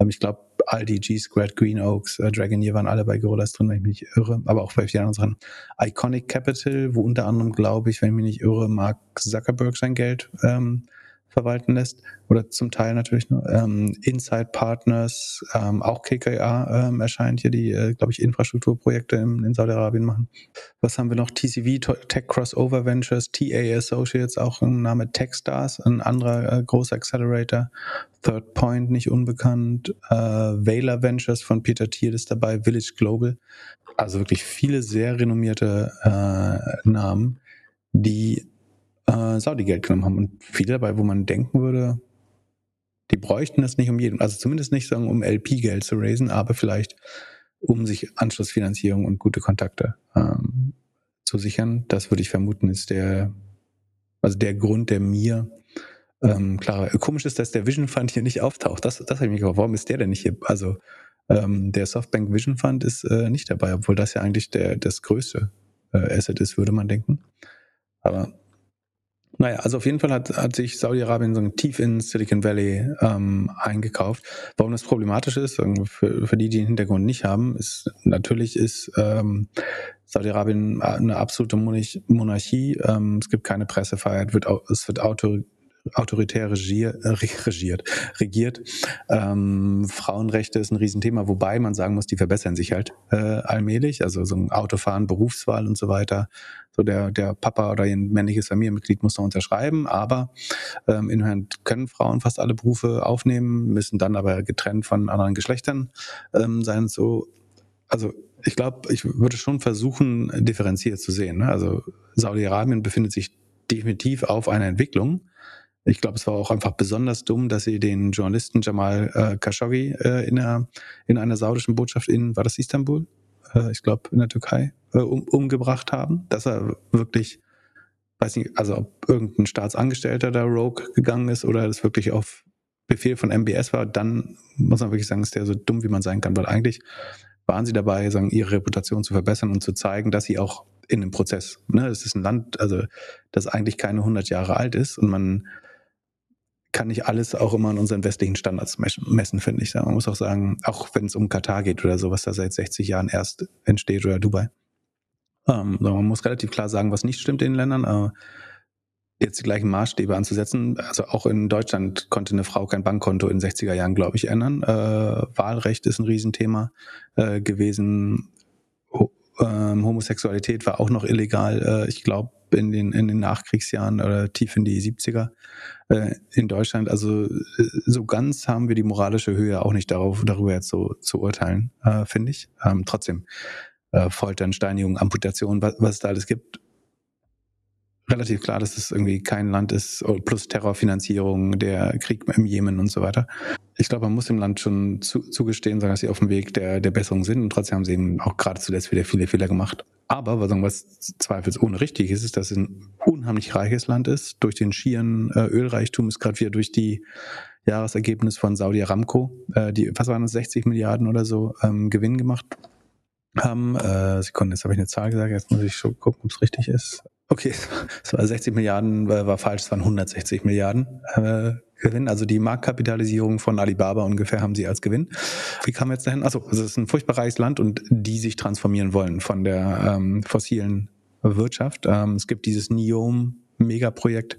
Ähm, ich glaube, Aldi, G-Squared, Green Oaks, äh, Dragoneer waren alle bei Gorillas drin, wenn ich mich nicht irre, aber auch bei vielen anderen Iconic Capital, wo unter anderem, glaube ich, wenn ich mich nicht irre, Mark Zuckerberg sein Geld ähm, verwalten lässt oder zum Teil natürlich nur. Ähm, Inside Partners, ähm, auch KKA ähm, erscheint hier, die, äh, glaube ich, Infrastrukturprojekte in, in Saudi-Arabien machen. Was haben wir noch? TCV, Tech Crossover Ventures, TA Associates, auch ein Name Techstars, ein anderer äh, großer Accelerator. Third Point, nicht unbekannt. Äh, Vela Ventures von Peter Thiel ist dabei, Village Global. Also wirklich viele sehr renommierte äh, Namen, die äh, Saudi-Geld genommen haben. Und viele dabei, wo man denken würde, die bräuchten das nicht um jeden, also zumindest nicht sagen, um LP-Geld zu raisen, aber vielleicht um sich Anschlussfinanzierung und gute Kontakte ähm, zu sichern. Das würde ich vermuten, ist der, also der Grund, der mir ähm, klar, komisch ist, dass der Vision Fund hier nicht auftaucht. Das, das habe ich mich gefragt. Warum ist der denn nicht hier? Also ähm, der Softbank Vision Fund ist äh, nicht dabei, obwohl das ja eigentlich der, das größte äh, Asset ist, würde man denken. Aber naja, also auf jeden Fall hat, hat sich Saudi-Arabien so tief in Silicon Valley ähm, eingekauft. Warum das problematisch ist, für, für die, die den Hintergrund nicht haben, ist natürlich ist ähm, Saudi-Arabien eine absolute Monarchie. Ähm, es gibt keine Pressefreiheit, wird, es wird auto, autoritär äh, regiert. regiert. Ähm, Frauenrechte ist ein Riesenthema, wobei man sagen muss, die verbessern sich halt äh, allmählich. Also so ein Autofahren, Berufswahl und so weiter. So der, der Papa oder ein männliches Familienmitglied muss noch unterschreiben, aber ähm, inwiefern können Frauen fast alle Berufe aufnehmen, müssen dann aber getrennt von anderen Geschlechtern ähm, sein. So, also ich glaube, ich würde schon versuchen, differenziert zu sehen. Ne? Also Saudi-Arabien befindet sich definitiv auf einer Entwicklung. Ich glaube, es war auch einfach besonders dumm, dass sie den Journalisten Jamal äh, Khashoggi äh, in, einer, in einer saudischen Botschaft in, war das Istanbul? Äh, ich glaube, in der Türkei, äh, um, umgebracht haben. Dass er wirklich, weiß nicht, also ob irgendein Staatsangestellter da Rogue gegangen ist oder es wirklich auf Befehl von MBS war, dann muss man wirklich sagen, ist der so dumm, wie man sein kann, weil eigentlich waren sie dabei, sagen, ihre Reputation zu verbessern und zu zeigen, dass sie auch in dem Prozess, ne, es ist ein Land, also das eigentlich keine 100 Jahre alt ist und man kann nicht alles auch immer an unseren westlichen Standards messen, finde ich. Man muss auch sagen, auch wenn es um Katar geht oder so, was da seit 60 Jahren erst entsteht oder Dubai. Ähm, man muss relativ klar sagen, was nicht stimmt in den Ländern. Aber jetzt die gleichen Maßstäbe anzusetzen. Also auch in Deutschland konnte eine Frau kein Bankkonto in 60er Jahren, glaube ich, ändern. Äh, Wahlrecht ist ein Riesenthema äh, gewesen. Ähm, Homosexualität war auch noch illegal. Äh, ich glaube, in den, in den Nachkriegsjahren oder tief in die 70er äh, in Deutschland. Also äh, so ganz haben wir die moralische Höhe auch nicht darauf, darüber jetzt so zu urteilen, äh, finde ich. Ähm, trotzdem, äh, Foltern, Steinigung, Amputation, was, was es da alles gibt, relativ klar, dass es irgendwie kein Land ist, oh, plus Terrorfinanzierung, der Krieg im Jemen und so weiter. Ich glaube, man muss dem Land schon zu, zugestehen, sagen, dass sie auf dem Weg der, der Besserung sind und trotzdem haben sie eben auch gerade zuletzt wieder viele Fehler gemacht. Aber was, was zweifelsohne richtig ist, ist, dass es ein unheimlich reiches Land ist. Durch den schieren äh, Ölreichtum ist gerade wieder durch die Jahresergebnis von Saudi Aramco, äh, die, was waren das, 60 Milliarden oder so ähm, Gewinn gemacht haben. Äh, Sekunden, jetzt habe ich eine Zahl gesagt, jetzt muss ich schon gucken, ob es richtig ist. Okay, es war 60 Milliarden, war, falsch, es waren 160 Milliarden äh, Gewinn. Also die Marktkapitalisierung von Alibaba ungefähr haben sie als Gewinn. Wie kam jetzt dahin? Also es ist ein furchtbar reiches Land und die sich transformieren wollen von der ähm, fossilen Wirtschaft. Ähm, es gibt dieses NIOM-Megaprojekt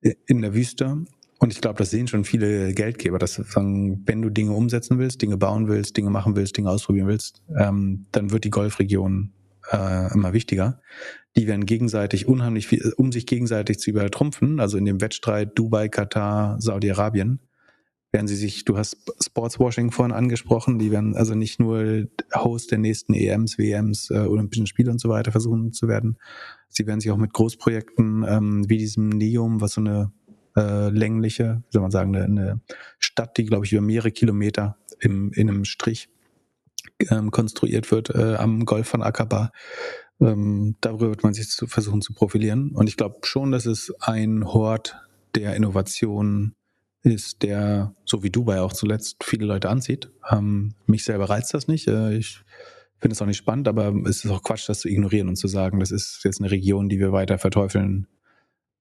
in der Wüste. Und ich glaube, das sehen schon viele Geldgeber, dass wenn du Dinge umsetzen willst, Dinge bauen willst, Dinge machen willst, Dinge ausprobieren willst, ähm, dann wird die Golfregion äh, immer wichtiger. Die werden gegenseitig unheimlich viel, um sich gegenseitig zu übertrumpfen, also in dem Wettstreit Dubai, Katar, Saudi-Arabien, werden sie sich, du hast Sportswashing vorhin angesprochen, die werden also nicht nur Host der nächsten EMs, WMs, äh, Olympischen Spiele und so weiter versuchen zu werden. Sie werden sich auch mit Großprojekten ähm, wie diesem Neum, was so eine äh, längliche, wie soll man sagen, eine, eine Stadt, die, glaube ich, über mehrere Kilometer im, in einem Strich ähm, konstruiert wird äh, am Golf von Aqaba. Ähm, darüber wird man sich zu, versuchen zu profilieren. Und ich glaube schon, dass es ein Hort der Innovation ist, der, so wie Dubai auch zuletzt, viele Leute anzieht. Ähm, mich selber reizt das nicht. Äh, ich finde es auch nicht spannend, aber es ist auch Quatsch, das zu ignorieren und zu sagen, das ist jetzt eine Region, die wir weiter verteufeln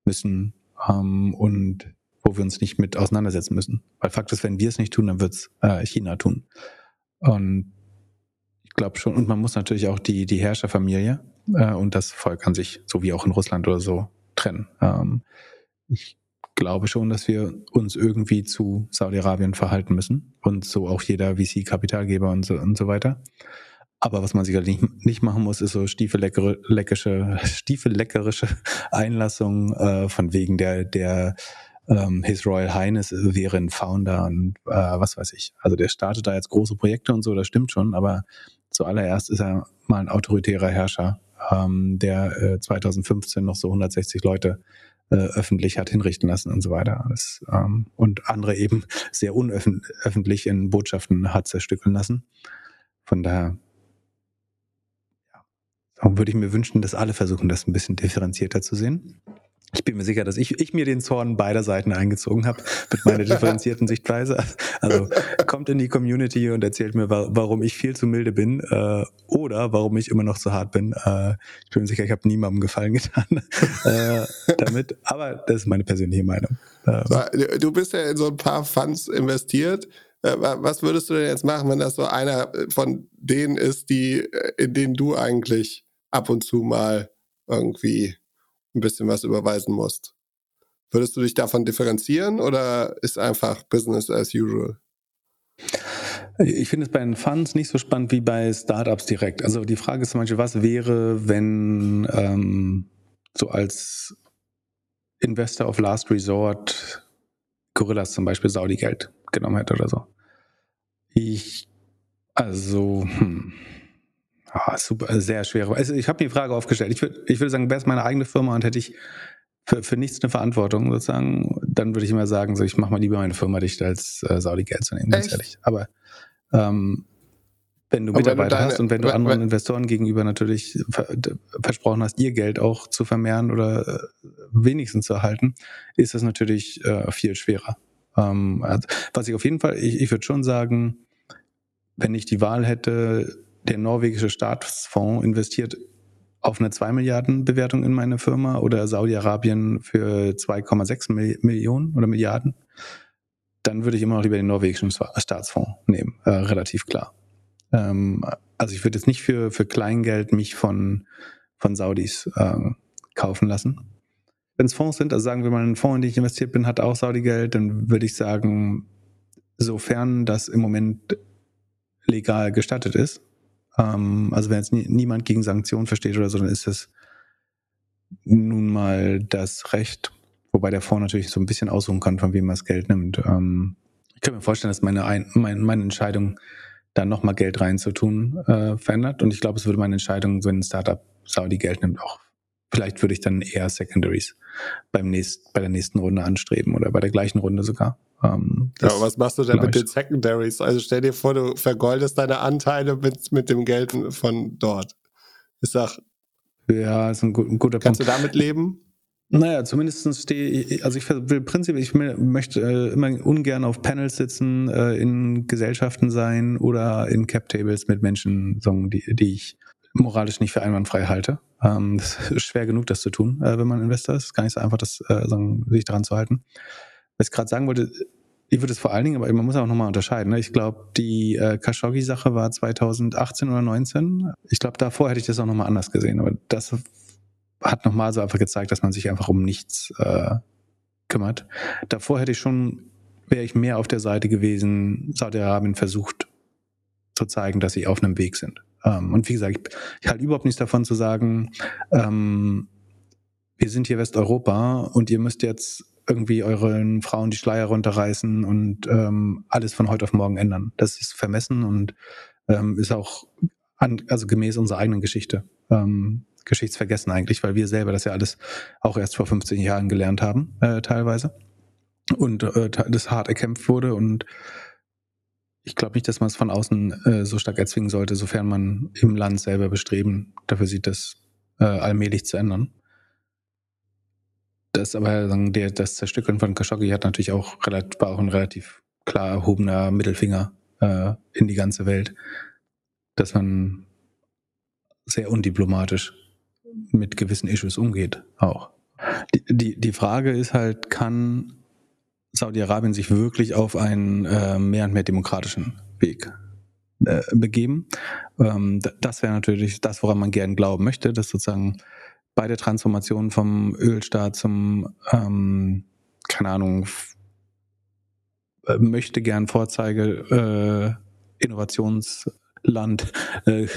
müssen ähm, und wo wir uns nicht mit auseinandersetzen müssen. Weil Fakt ist, wenn wir es nicht tun, dann wird es äh, China tun. Und glaube schon. Und man muss natürlich auch die, die Herrscherfamilie äh, und das Volk an sich, so wie auch in Russland oder so, trennen. Ähm, ich glaube schon, dass wir uns irgendwie zu Saudi-Arabien verhalten müssen und so auch jeder VC-Kapitalgeber und so, und so weiter. Aber was man sicherlich nicht, machen muss, ist so stiefelleckerische, stiefelleckerische Einlassung äh, von wegen der, der ähm, His Royal Highness wäre ein Founder und äh, was weiß ich. Also der startet da jetzt große Projekte und so, das stimmt schon, aber zuallererst ist er mal ein autoritärer Herrscher, ähm, der äh, 2015 noch so 160 Leute äh, öffentlich hat hinrichten lassen und so weiter. Das, ähm, und andere eben sehr unöffentlich in Botschaften hat zerstückeln lassen. Von daher ja, würde ich mir wünschen, dass alle versuchen, das ein bisschen differenzierter zu sehen. Ich bin mir sicher, dass ich, ich mir den Zorn beider Seiten eingezogen habe mit meiner differenzierten Sichtweise. Also kommt in die Community und erzählt mir, warum ich viel zu milde bin äh, oder warum ich immer noch zu hart bin. Äh, ich bin mir sicher, ich habe niemandem Gefallen getan äh, damit, aber das ist meine persönliche Meinung. Äh, du bist ja in so ein paar Funds investiert. Äh, was würdest du denn jetzt machen, wenn das so einer von denen ist, die, äh, in denen du eigentlich ab und zu mal irgendwie ein bisschen was überweisen musst. Würdest du dich davon differenzieren oder ist einfach Business as usual? Ich finde es bei den Funds nicht so spannend wie bei Startups direkt. Also die Frage ist zum Beispiel, was wäre, wenn ähm, so als Investor of Last Resort Gorillas zum Beispiel Saudi-Geld genommen hätte oder so. Ich, also, hm, Ah, super, sehr schwer. Also ich habe mir die Frage aufgestellt. Ich würde ich würd sagen, wäre es meine eigene Firma und hätte ich für, für nichts eine Verantwortung sozusagen, dann würde ich immer sagen, so ich mache mal lieber meine Firma dicht, als äh, Saudi Geld zu nehmen, ganz Echt? ehrlich. Aber ähm, wenn du Mitarbeiter wenn du deine, hast und wenn du anderen wenn, Investoren gegenüber natürlich versprochen hast, ihr Geld auch zu vermehren oder äh, wenigstens zu erhalten, ist das natürlich äh, viel schwerer. Ähm, also, was ich auf jeden Fall, ich, ich würde schon sagen, wenn ich die Wahl hätte, der norwegische Staatsfonds investiert auf eine 2 Milliarden Bewertung in meine Firma oder Saudi-Arabien für 2,6 Millionen oder Milliarden, dann würde ich immer noch lieber den norwegischen Staatsfonds nehmen, äh, relativ klar. Ähm, also ich würde jetzt nicht für, für Kleingeld mich von, von Saudis äh, kaufen lassen. Wenn es Fonds sind, also sagen wir mal, ein Fonds, in den ich investiert bin, hat auch Saudi-Geld, dann würde ich sagen, sofern das im Moment legal gestattet ist, ähm, also wenn jetzt nie, niemand gegen Sanktionen versteht oder so, dann ist das nun mal das Recht, wobei der Fonds natürlich so ein bisschen aussuchen kann, von wem man das Geld nimmt. Ähm, ich kann mir vorstellen, dass meine, ein, meine, meine Entscheidung, da nochmal Geld reinzutun, äh, verändert. Und ich glaube, es würde meine Entscheidung, wenn ein Startup Saudi Geld nimmt, auch vielleicht würde ich dann eher Secondaries beim nächst, bei der nächsten Runde anstreben oder bei der gleichen Runde sogar. Ähm, ja, aber was machst du denn mit den Secondaries? Also stell dir vor, du vergoldest deine Anteile mit, mit dem Geld von dort. Ich sag. Ja, ist ein, gut, ein guter Kannst Punkt. Kannst du damit leben? Naja, zumindest stehe ich, also ich will prinzipiell, ich möchte äh, immer ungern auf Panels sitzen, äh, in Gesellschaften sein oder in Cap-Tables mit Menschen, die, die ich moralisch nicht für einwandfrei halte. Ähm, das ist schwer genug, das zu tun, äh, wenn man Investor ist. Ist gar nicht so einfach, das, äh, sich daran zu halten was ich gerade sagen wollte, ich würde es vor allen Dingen, aber man muss auch nochmal unterscheiden. Ne? Ich glaube, die äh, Khashoggi-Sache war 2018 oder 19. Ich glaube, davor hätte ich das auch nochmal anders gesehen. Aber das hat nochmal so einfach gezeigt, dass man sich einfach um nichts äh, kümmert. Davor hätte ich schon, wäre ich mehr auf der Seite gewesen, Saudi-Arabien versucht zu zeigen, dass sie auf einem Weg sind. Ähm, und wie gesagt, ich, ich halte überhaupt nichts davon zu sagen, ähm, wir sind hier Westeuropa und ihr müsst jetzt irgendwie euren Frauen die Schleier runterreißen und ähm, alles von heute auf morgen ändern. Das ist vermessen und ähm, ist auch an, also gemäß unserer eigenen Geschichte. Ähm, Geschichtsvergessen eigentlich, weil wir selber das ja alles auch erst vor 15 Jahren gelernt haben, äh, teilweise. Und äh, das hart erkämpft wurde und ich glaube nicht, dass man es von außen äh, so stark erzwingen sollte, sofern man im Land selber bestreben dafür sieht, das äh, allmählich zu ändern. Das aber der, das Zerstückeln von Khashoggi hat natürlich auch relativ, auch ein relativ klar erhobener Mittelfinger äh, in die ganze Welt, dass man sehr undiplomatisch mit gewissen Issues umgeht auch. Die, die, die Frage ist halt, kann Saudi-Arabien sich wirklich auf einen äh, mehr und mehr demokratischen Weg äh, begeben? Ähm, das wäre natürlich das, woran man gern glauben möchte, dass sozusagen bei der Transformation vom Ölstaat zum ähm, keine Ahnung, äh, möchte gern Vorzeige äh, Innovationsland äh,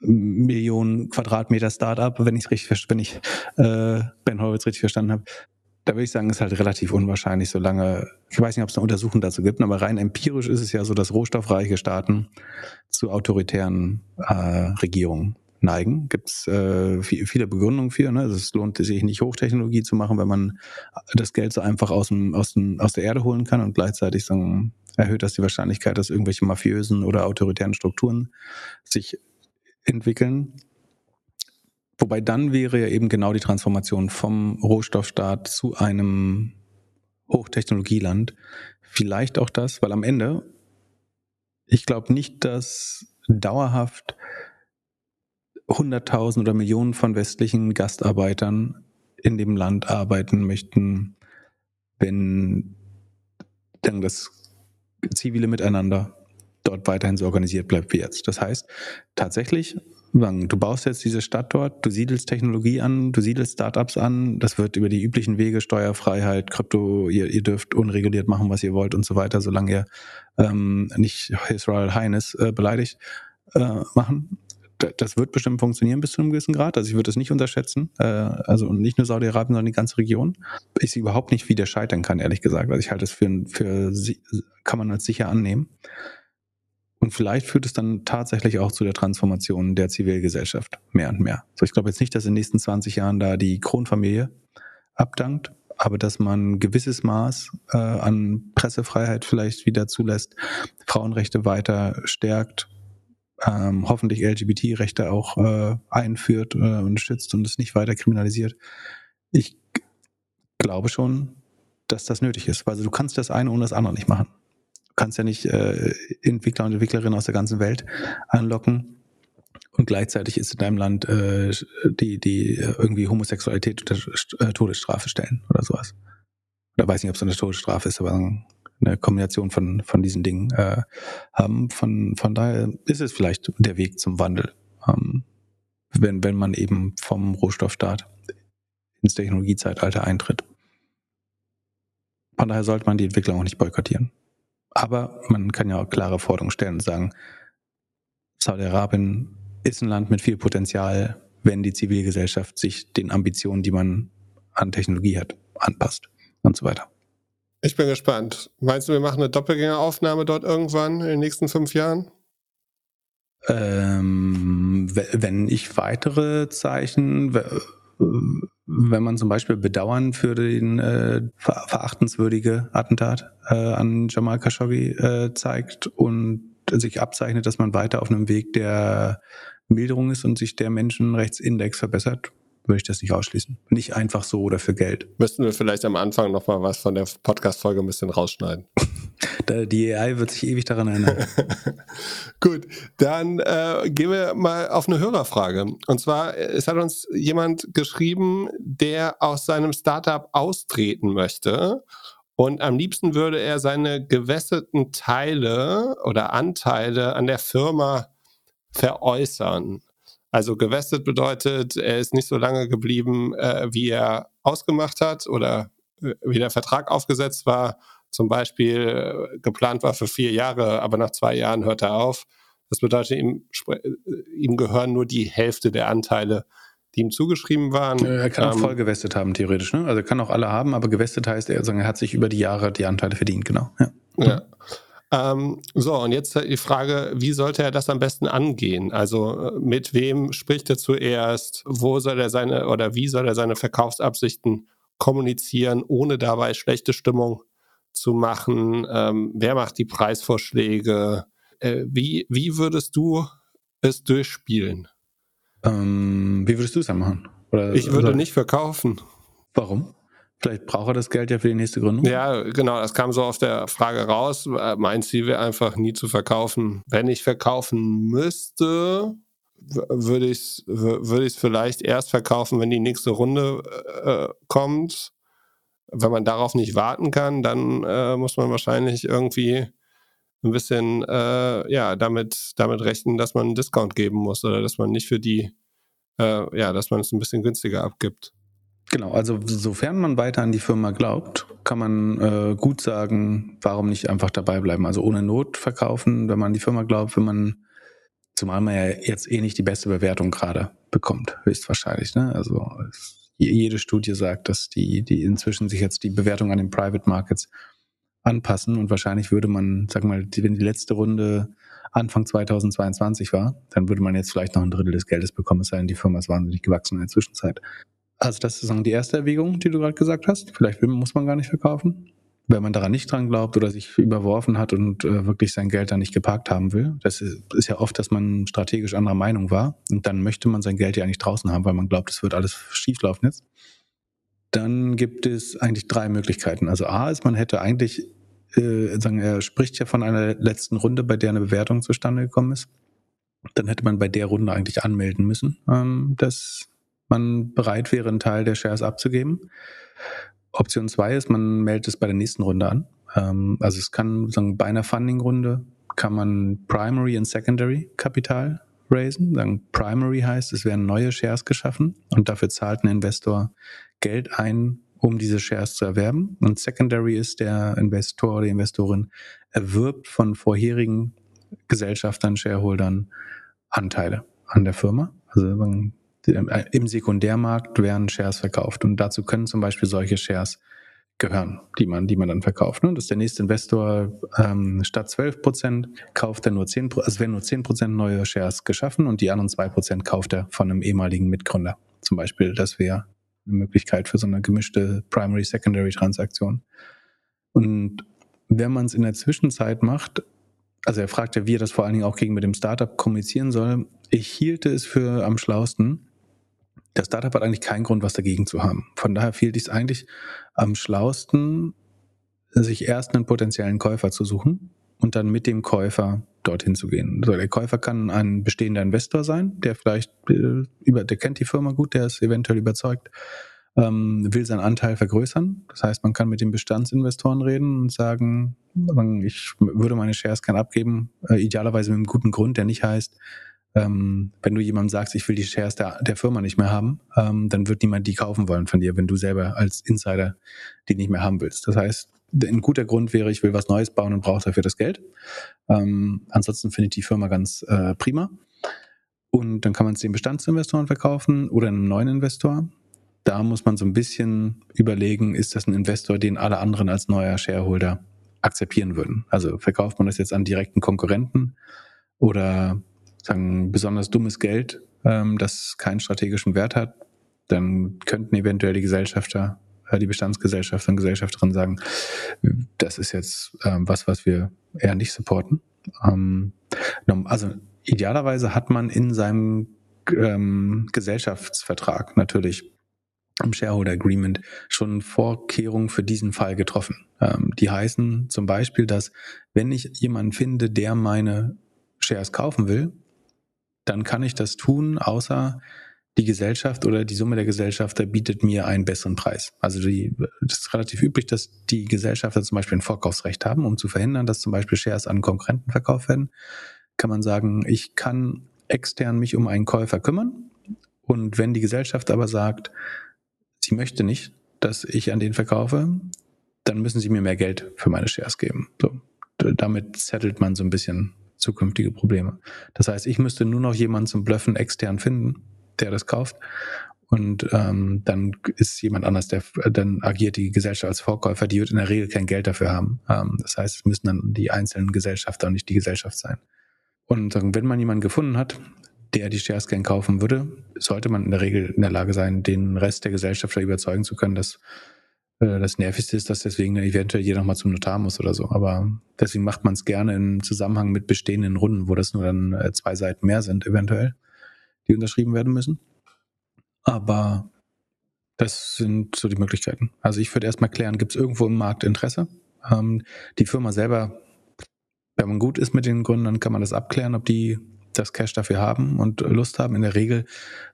Millionen Quadratmeter Startup, wenn ich richtig, wenn ich äh, Ben Horowitz richtig verstanden habe. Da würde ich sagen, ist halt relativ unwahrscheinlich, solange, ich weiß nicht, ob es eine Untersuchung dazu gibt, aber rein empirisch ist es ja so, dass rohstoffreiche Staaten zu autoritären äh, Regierungen neigen. Gibt es äh, viele Begründungen für. Ne? Also es lohnt sich nicht, Hochtechnologie zu machen, wenn man das Geld so einfach aus, dem, aus, dem, aus der Erde holen kann und gleichzeitig so erhöht das die Wahrscheinlichkeit, dass irgendwelche mafiösen oder autoritären Strukturen sich entwickeln. Wobei dann wäre ja eben genau die Transformation vom Rohstoffstaat zu einem Hochtechnologieland vielleicht auch das, weil am Ende, ich glaube nicht, dass dauerhaft Hunderttausend oder Millionen von westlichen Gastarbeitern in dem Land arbeiten möchten, wenn dann das zivile Miteinander dort weiterhin so organisiert bleibt wie jetzt. Das heißt, tatsächlich, du baust jetzt diese Stadt dort, du siedelst Technologie an, du siedelst Startups an, das wird über die üblichen Wege, Steuerfreiheit, Krypto, ihr, ihr dürft unreguliert machen, was ihr wollt und so weiter, solange ihr ähm, nicht His Royal Highness äh, beleidigt, äh, machen das wird bestimmt funktionieren bis zu einem gewissen Grad. Also ich würde es nicht unterschätzen. Äh, also nicht nur Saudi-Arabien, sondern die ganze Region. Ich sehe überhaupt nicht, wie der scheitern kann, ehrlich gesagt. Also ich halte es für, für kann man als sicher annehmen. Und vielleicht führt es dann tatsächlich auch zu der Transformation der Zivilgesellschaft mehr und mehr. So, ich glaube jetzt nicht, dass in den nächsten 20 Jahren da die Kronfamilie abdankt, aber dass man ein gewisses Maß äh, an Pressefreiheit vielleicht wieder zulässt, Frauenrechte weiter stärkt, ähm, hoffentlich LGBT-Rechte auch äh, einführt äh, und schützt und es nicht weiter kriminalisiert. Ich glaube schon, dass das nötig ist. Also du kannst das eine ohne das andere nicht machen. Kannst ja nicht äh, Entwickler und Entwicklerinnen aus der ganzen Welt anlocken und gleichzeitig ist in deinem Land äh, die, die irgendwie Homosexualität unter äh, Todesstrafe stellen oder sowas. Oder weiß nicht, ob es eine Todesstrafe ist, aber eine Kombination von, von diesen Dingen äh, haben. Von, von daher ist es vielleicht der Weg zum Wandel, ähm, wenn, wenn man eben vom Rohstoffstaat ins Technologiezeitalter eintritt. Von daher sollte man die Entwicklung auch nicht boykottieren. Aber man kann ja auch klare Forderungen stellen und sagen, Saudi-Arabien ist ein Land mit viel Potenzial, wenn die Zivilgesellschaft sich den Ambitionen, die man an Technologie hat, anpasst und so weiter. Ich bin gespannt. Meinst du, wir machen eine Doppelgängeraufnahme dort irgendwann in den nächsten fünf Jahren? Ähm, wenn ich weitere Zeichen, wenn man zum Beispiel Bedauern für den äh, verachtenswürdige Attentat äh, an Jamal Khashoggi äh, zeigt und sich abzeichnet, dass man weiter auf einem Weg der Milderung ist und sich der Menschenrechtsindex verbessert, würde ich das nicht ausschließen. Nicht einfach so oder für Geld. Müssten wir vielleicht am Anfang nochmal was von der Podcast-Folge ein bisschen rausschneiden. Die AI wird sich ewig daran erinnern. Gut, dann äh, gehen wir mal auf eine Hörerfrage. Und zwar, es hat uns jemand geschrieben, der aus seinem Startup austreten möchte. Und am liebsten würde er seine gewässerten Teile oder Anteile an der Firma veräußern. Also gewestet bedeutet, er ist nicht so lange geblieben, äh, wie er ausgemacht hat oder äh, wie der Vertrag aufgesetzt war. Zum Beispiel äh, geplant war für vier Jahre, aber nach zwei Jahren hört er auf. Das bedeutet, ihm, äh, ihm gehören nur die Hälfte der Anteile, die ihm zugeschrieben waren. Er kann auch ähm, voll gewestet haben, theoretisch. Ne? Also kann auch alle haben, aber gewestet heißt, er, er hat sich über die Jahre die Anteile verdient, genau. Ja. ja. Ähm, so, und jetzt die Frage, wie sollte er das am besten angehen? Also äh, mit wem spricht er zuerst? Wo soll er seine oder wie soll er seine Verkaufsabsichten kommunizieren, ohne dabei schlechte Stimmung zu machen? Ähm, wer macht die Preisvorschläge? Äh, wie, wie würdest du es durchspielen? Ähm, wie würdest du es dann machen? Oder, ich würde oder? nicht verkaufen. Warum? Vielleicht braucht er das Geld ja für die nächste Gründung. Ja, genau, das kam so aus der Frage raus. Mein Ziel wäre einfach nie zu verkaufen. Wenn ich verkaufen müsste, würde ich es würde vielleicht erst verkaufen, wenn die nächste Runde äh, kommt. Wenn man darauf nicht warten kann, dann äh, muss man wahrscheinlich irgendwie ein bisschen äh, ja, damit, damit rechnen, dass man einen Discount geben muss oder dass man nicht für die, äh, ja, dass man es ein bisschen günstiger abgibt. Genau, also sofern man weiter an die Firma glaubt kann man äh, gut sagen, warum nicht einfach dabei bleiben? Also ohne Not verkaufen, wenn man die Firma glaubt, wenn man, zumal man ja jetzt eh nicht die beste Bewertung gerade bekommt, höchstwahrscheinlich. Ne? Also jede Studie sagt, dass die, die inzwischen sich jetzt die Bewertung an den Private Markets anpassen und wahrscheinlich würde man, sag mal, wenn die letzte Runde Anfang 2022 war, dann würde man jetzt vielleicht noch ein Drittel des Geldes bekommen, es sei denn, die Firma ist wahnsinnig gewachsen in der Zwischenzeit. Also das ist die erste Erwägung, die du gerade gesagt hast. Vielleicht muss man gar nicht verkaufen. Wenn man daran nicht dran glaubt oder sich überworfen hat und äh, wirklich sein Geld da nicht geparkt haben will. Das ist, ist, ja oft, dass man strategisch anderer Meinung war. Und dann möchte man sein Geld ja eigentlich draußen haben, weil man glaubt, es wird alles schieflaufen jetzt. Dann gibt es eigentlich drei Möglichkeiten. Also A ist, man hätte eigentlich, äh, sagen, er spricht ja von einer letzten Runde, bei der eine Bewertung zustande gekommen ist. Dann hätte man bei der Runde eigentlich anmelden müssen, ähm, dass man bereit wäre, einen Teil der Shares abzugeben. Option 2 ist, man meldet es bei der nächsten Runde an. Ähm, also es kann sagen, bei einer Funding-Runde kann man Primary und Secondary Kapital raisen. Sagen, Primary heißt, es werden neue Shares geschaffen und dafür zahlt ein Investor Geld ein, um diese Shares zu erwerben. Und Secondary ist der Investor oder die Investorin erwirbt von vorherigen Gesellschaftern, Shareholdern Anteile an der Firma. Also im Sekundärmarkt werden Shares verkauft und dazu können zum Beispiel solche Shares gehören, die man, die man dann verkauft. Ne? Dass der nächste Investor ähm, statt 12 Prozent kauft er nur 10 Prozent, also werden nur 10 Prozent neue Shares geschaffen und die anderen 2 Prozent kauft er von einem ehemaligen Mitgründer. Zum Beispiel, das wäre eine Möglichkeit für so eine gemischte Primary-Secondary-Transaktion. Und wenn man es in der Zwischenzeit macht, also er fragt ja, wie er das vor allen Dingen auch gegenüber dem Startup kommunizieren soll. Ich hielte es für am schlausten, der Startup hat eigentlich keinen Grund, was dagegen zu haben. Von daher fiel es eigentlich am schlausten, sich erst einen potenziellen Käufer zu suchen und dann mit dem Käufer dorthin zu gehen. Also der Käufer kann ein bestehender Investor sein, der vielleicht äh, über, der kennt die Firma gut, der ist eventuell überzeugt, ähm, will seinen Anteil vergrößern. Das heißt, man kann mit den Bestandsinvestoren reden und sagen, ich würde meine Shares gern abgeben, äh, idealerweise mit einem guten Grund, der nicht heißt, ähm, wenn du jemandem sagst, ich will die Shares der, der Firma nicht mehr haben, ähm, dann wird niemand die kaufen wollen von dir, wenn du selber als Insider die nicht mehr haben willst. Das heißt, ein guter Grund wäre, ich will was Neues bauen und brauche dafür das Geld. Ähm, ansonsten finde ich die Firma ganz äh, prima. Und dann kann man es den Bestandsinvestoren verkaufen oder einem neuen Investor. Da muss man so ein bisschen überlegen, ist das ein Investor, den alle anderen als neuer Shareholder akzeptieren würden? Also verkauft man das jetzt an direkten Konkurrenten oder sagen, besonders dummes Geld, ähm, das keinen strategischen Wert hat, dann könnten eventuell die Gesellschafter, äh, die Bestandsgesellschafter und Gesellschafterinnen sagen, das ist jetzt ähm, was, was wir eher nicht supporten. Ähm, also idealerweise hat man in seinem ähm, Gesellschaftsvertrag natürlich im Shareholder Agreement schon Vorkehrungen für diesen Fall getroffen. Ähm, die heißen zum Beispiel, dass wenn ich jemanden finde, der meine Shares kaufen will, dann kann ich das tun, außer die Gesellschaft oder die Summe der Gesellschafter bietet mir einen besseren Preis. Also das ist relativ üblich, dass die Gesellschafter zum Beispiel ein Vorkaufsrecht haben, um zu verhindern, dass zum Beispiel Shares an Konkurrenten verkauft werden. Kann man sagen, ich kann extern mich um einen Käufer kümmern und wenn die Gesellschaft aber sagt, sie möchte nicht, dass ich an den verkaufe, dann müssen sie mir mehr Geld für meine Shares geben. So, damit settelt man so ein bisschen zukünftige Probleme. Das heißt, ich müsste nur noch jemanden zum Blöffen extern finden, der das kauft. Und ähm, dann ist jemand anders, der dann agiert die Gesellschaft als Vorkäufer, die wird in der Regel kein Geld dafür haben. Ähm, das heißt, es müssen dann die einzelnen Gesellschafter und nicht die Gesellschaft sein. Und wenn man jemanden gefunden hat, der die Shares gern kaufen würde, sollte man in der Regel in der Lage sein, den Rest der Gesellschafter überzeugen zu können, dass das Nervigste ist, dass deswegen eventuell jeder nochmal zum Notar muss oder so. Aber deswegen macht man es gerne im Zusammenhang mit bestehenden Runden, wo das nur dann äh, zwei Seiten mehr sind, eventuell, die unterschrieben werden müssen. Aber das sind so die Möglichkeiten. Also ich würde erstmal klären, gibt es irgendwo im Markt Interesse? Ähm, die Firma selber, wenn man gut ist mit den Gründern, kann man das abklären, ob die das Cash dafür haben und Lust haben. In der Regel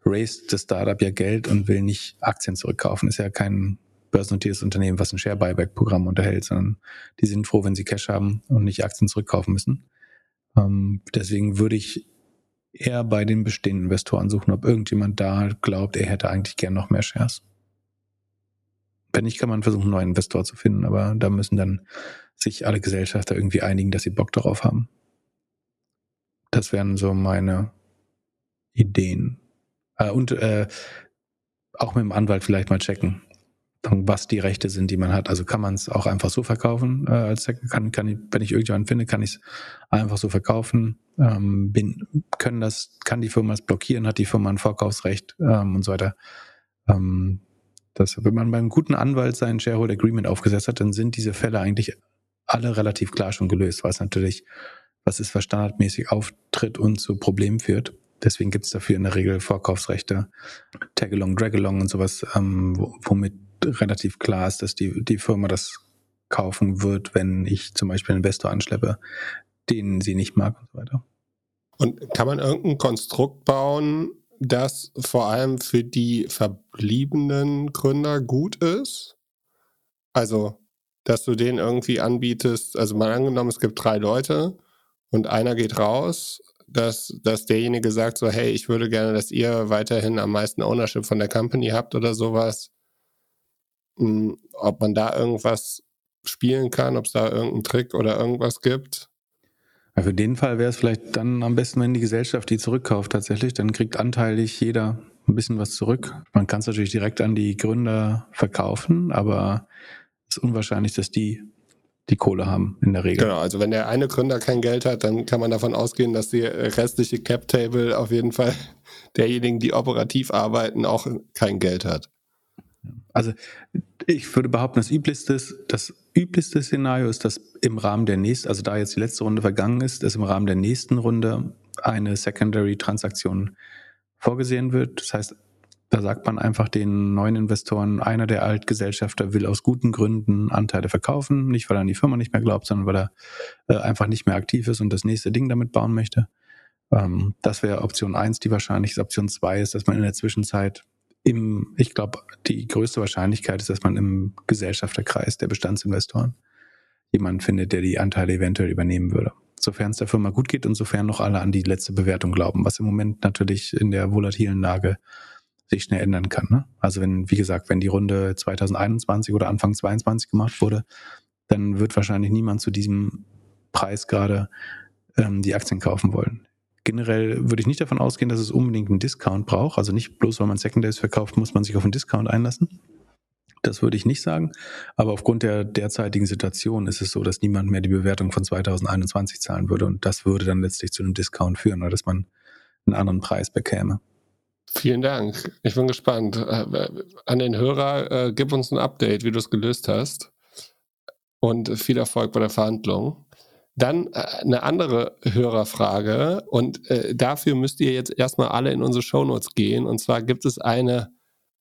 raised das Startup ja Geld und will nicht Aktien zurückkaufen. Ist ja kein börsennotiertes Unternehmen, was ein Share Buyback Programm unterhält, sondern die sind froh, wenn sie Cash haben und nicht Aktien zurückkaufen müssen. Ähm, deswegen würde ich eher bei den bestehenden Investoren suchen, ob irgendjemand da glaubt, er hätte eigentlich gern noch mehr Shares. Wenn nicht, kann man versuchen, einen neuen Investor zu finden, aber da müssen dann sich alle Gesellschafter irgendwie einigen, dass sie Bock darauf haben. Das wären so meine Ideen. Äh, und äh, auch mit dem Anwalt vielleicht mal checken, was die Rechte sind, die man hat. Also kann man es auch einfach so verkaufen. Äh, als kann, kann ich, wenn ich irgendjemanden finde, kann ich es einfach so verkaufen. Ähm, bin, können das, kann die Firma es blockieren, hat die Firma ein Vorkaufsrecht ähm, und so weiter. Ähm, das, wenn man beim guten Anwalt sein Shareholder Agreement aufgesetzt hat, dann sind diese Fälle eigentlich alle relativ klar schon gelöst, es natürlich was ist, was standardmäßig auftritt und zu Problemen führt. Deswegen gibt es dafür in der Regel Vorkaufsrechte, Tagalong, Dragalong und sowas, ähm, womit relativ klar ist, dass die, die Firma das kaufen wird, wenn ich zum Beispiel einen Investor anschleppe, den sie nicht mag und so weiter. Und kann man irgendein Konstrukt bauen, das vor allem für die verbliebenen Gründer gut ist? Also, dass du denen irgendwie anbietest, also mal angenommen, es gibt drei Leute und einer geht raus, dass, dass derjenige sagt so, hey, ich würde gerne, dass ihr weiterhin am meisten Ownership von der Company habt oder sowas. Hm, ob man da irgendwas spielen kann, ob es da irgendeinen Trick oder irgendwas gibt. Ja, für den Fall wäre es vielleicht dann am besten, wenn die Gesellschaft die zurückkauft tatsächlich. Dann kriegt anteilig jeder ein bisschen was zurück. Man kann es natürlich direkt an die Gründer verkaufen, aber es ist unwahrscheinlich, dass die die Kohle haben in der Regel. Genau, also wenn der eine Gründer kein Geld hat, dann kann man davon ausgehen, dass die restliche Cap-Table auf jeden Fall derjenigen, die operativ arbeiten, auch kein Geld hat. Also ich würde behaupten, das üblichste, das üblichste Szenario ist, dass im Rahmen der nächsten, also da jetzt die letzte Runde vergangen ist, dass im Rahmen der nächsten Runde eine Secondary-Transaktion vorgesehen wird. Das heißt, da sagt man einfach den neuen Investoren, einer der Altgesellschafter will aus guten Gründen Anteile verkaufen, nicht weil er an die Firma nicht mehr glaubt, sondern weil er äh, einfach nicht mehr aktiv ist und das nächste Ding damit bauen möchte. Ähm, das wäre Option eins, die wahrscheinlich ist. Option zwei ist, dass man in der Zwischenzeit im, ich glaube, die größte Wahrscheinlichkeit ist, dass man im Gesellschafterkreis der Bestandsinvestoren jemanden findet, der die Anteile eventuell übernehmen würde. Sofern es der Firma gut geht und sofern noch alle an die letzte Bewertung glauben, was im Moment natürlich in der volatilen Lage sich schnell ändern kann. Ne? Also wenn, wie gesagt, wenn die Runde 2021 oder Anfang 22 gemacht wurde, dann wird wahrscheinlich niemand zu diesem Preis gerade ähm, die Aktien kaufen wollen. Generell würde ich nicht davon ausgehen, dass es unbedingt einen Discount braucht. Also nicht bloß, weil man Secondaries verkauft, muss man sich auf einen Discount einlassen. Das würde ich nicht sagen. Aber aufgrund der derzeitigen Situation ist es so, dass niemand mehr die Bewertung von 2021 zahlen würde. Und das würde dann letztlich zu einem Discount führen oder dass man einen anderen Preis bekäme. Vielen Dank. Ich bin gespannt. Äh, an den Hörer, äh, gib uns ein Update, wie du es gelöst hast. Und viel Erfolg bei der Verhandlung. Dann äh, eine andere Hörerfrage und äh, dafür müsst ihr jetzt erstmal alle in unsere Shownotes gehen. Und zwar gibt es eine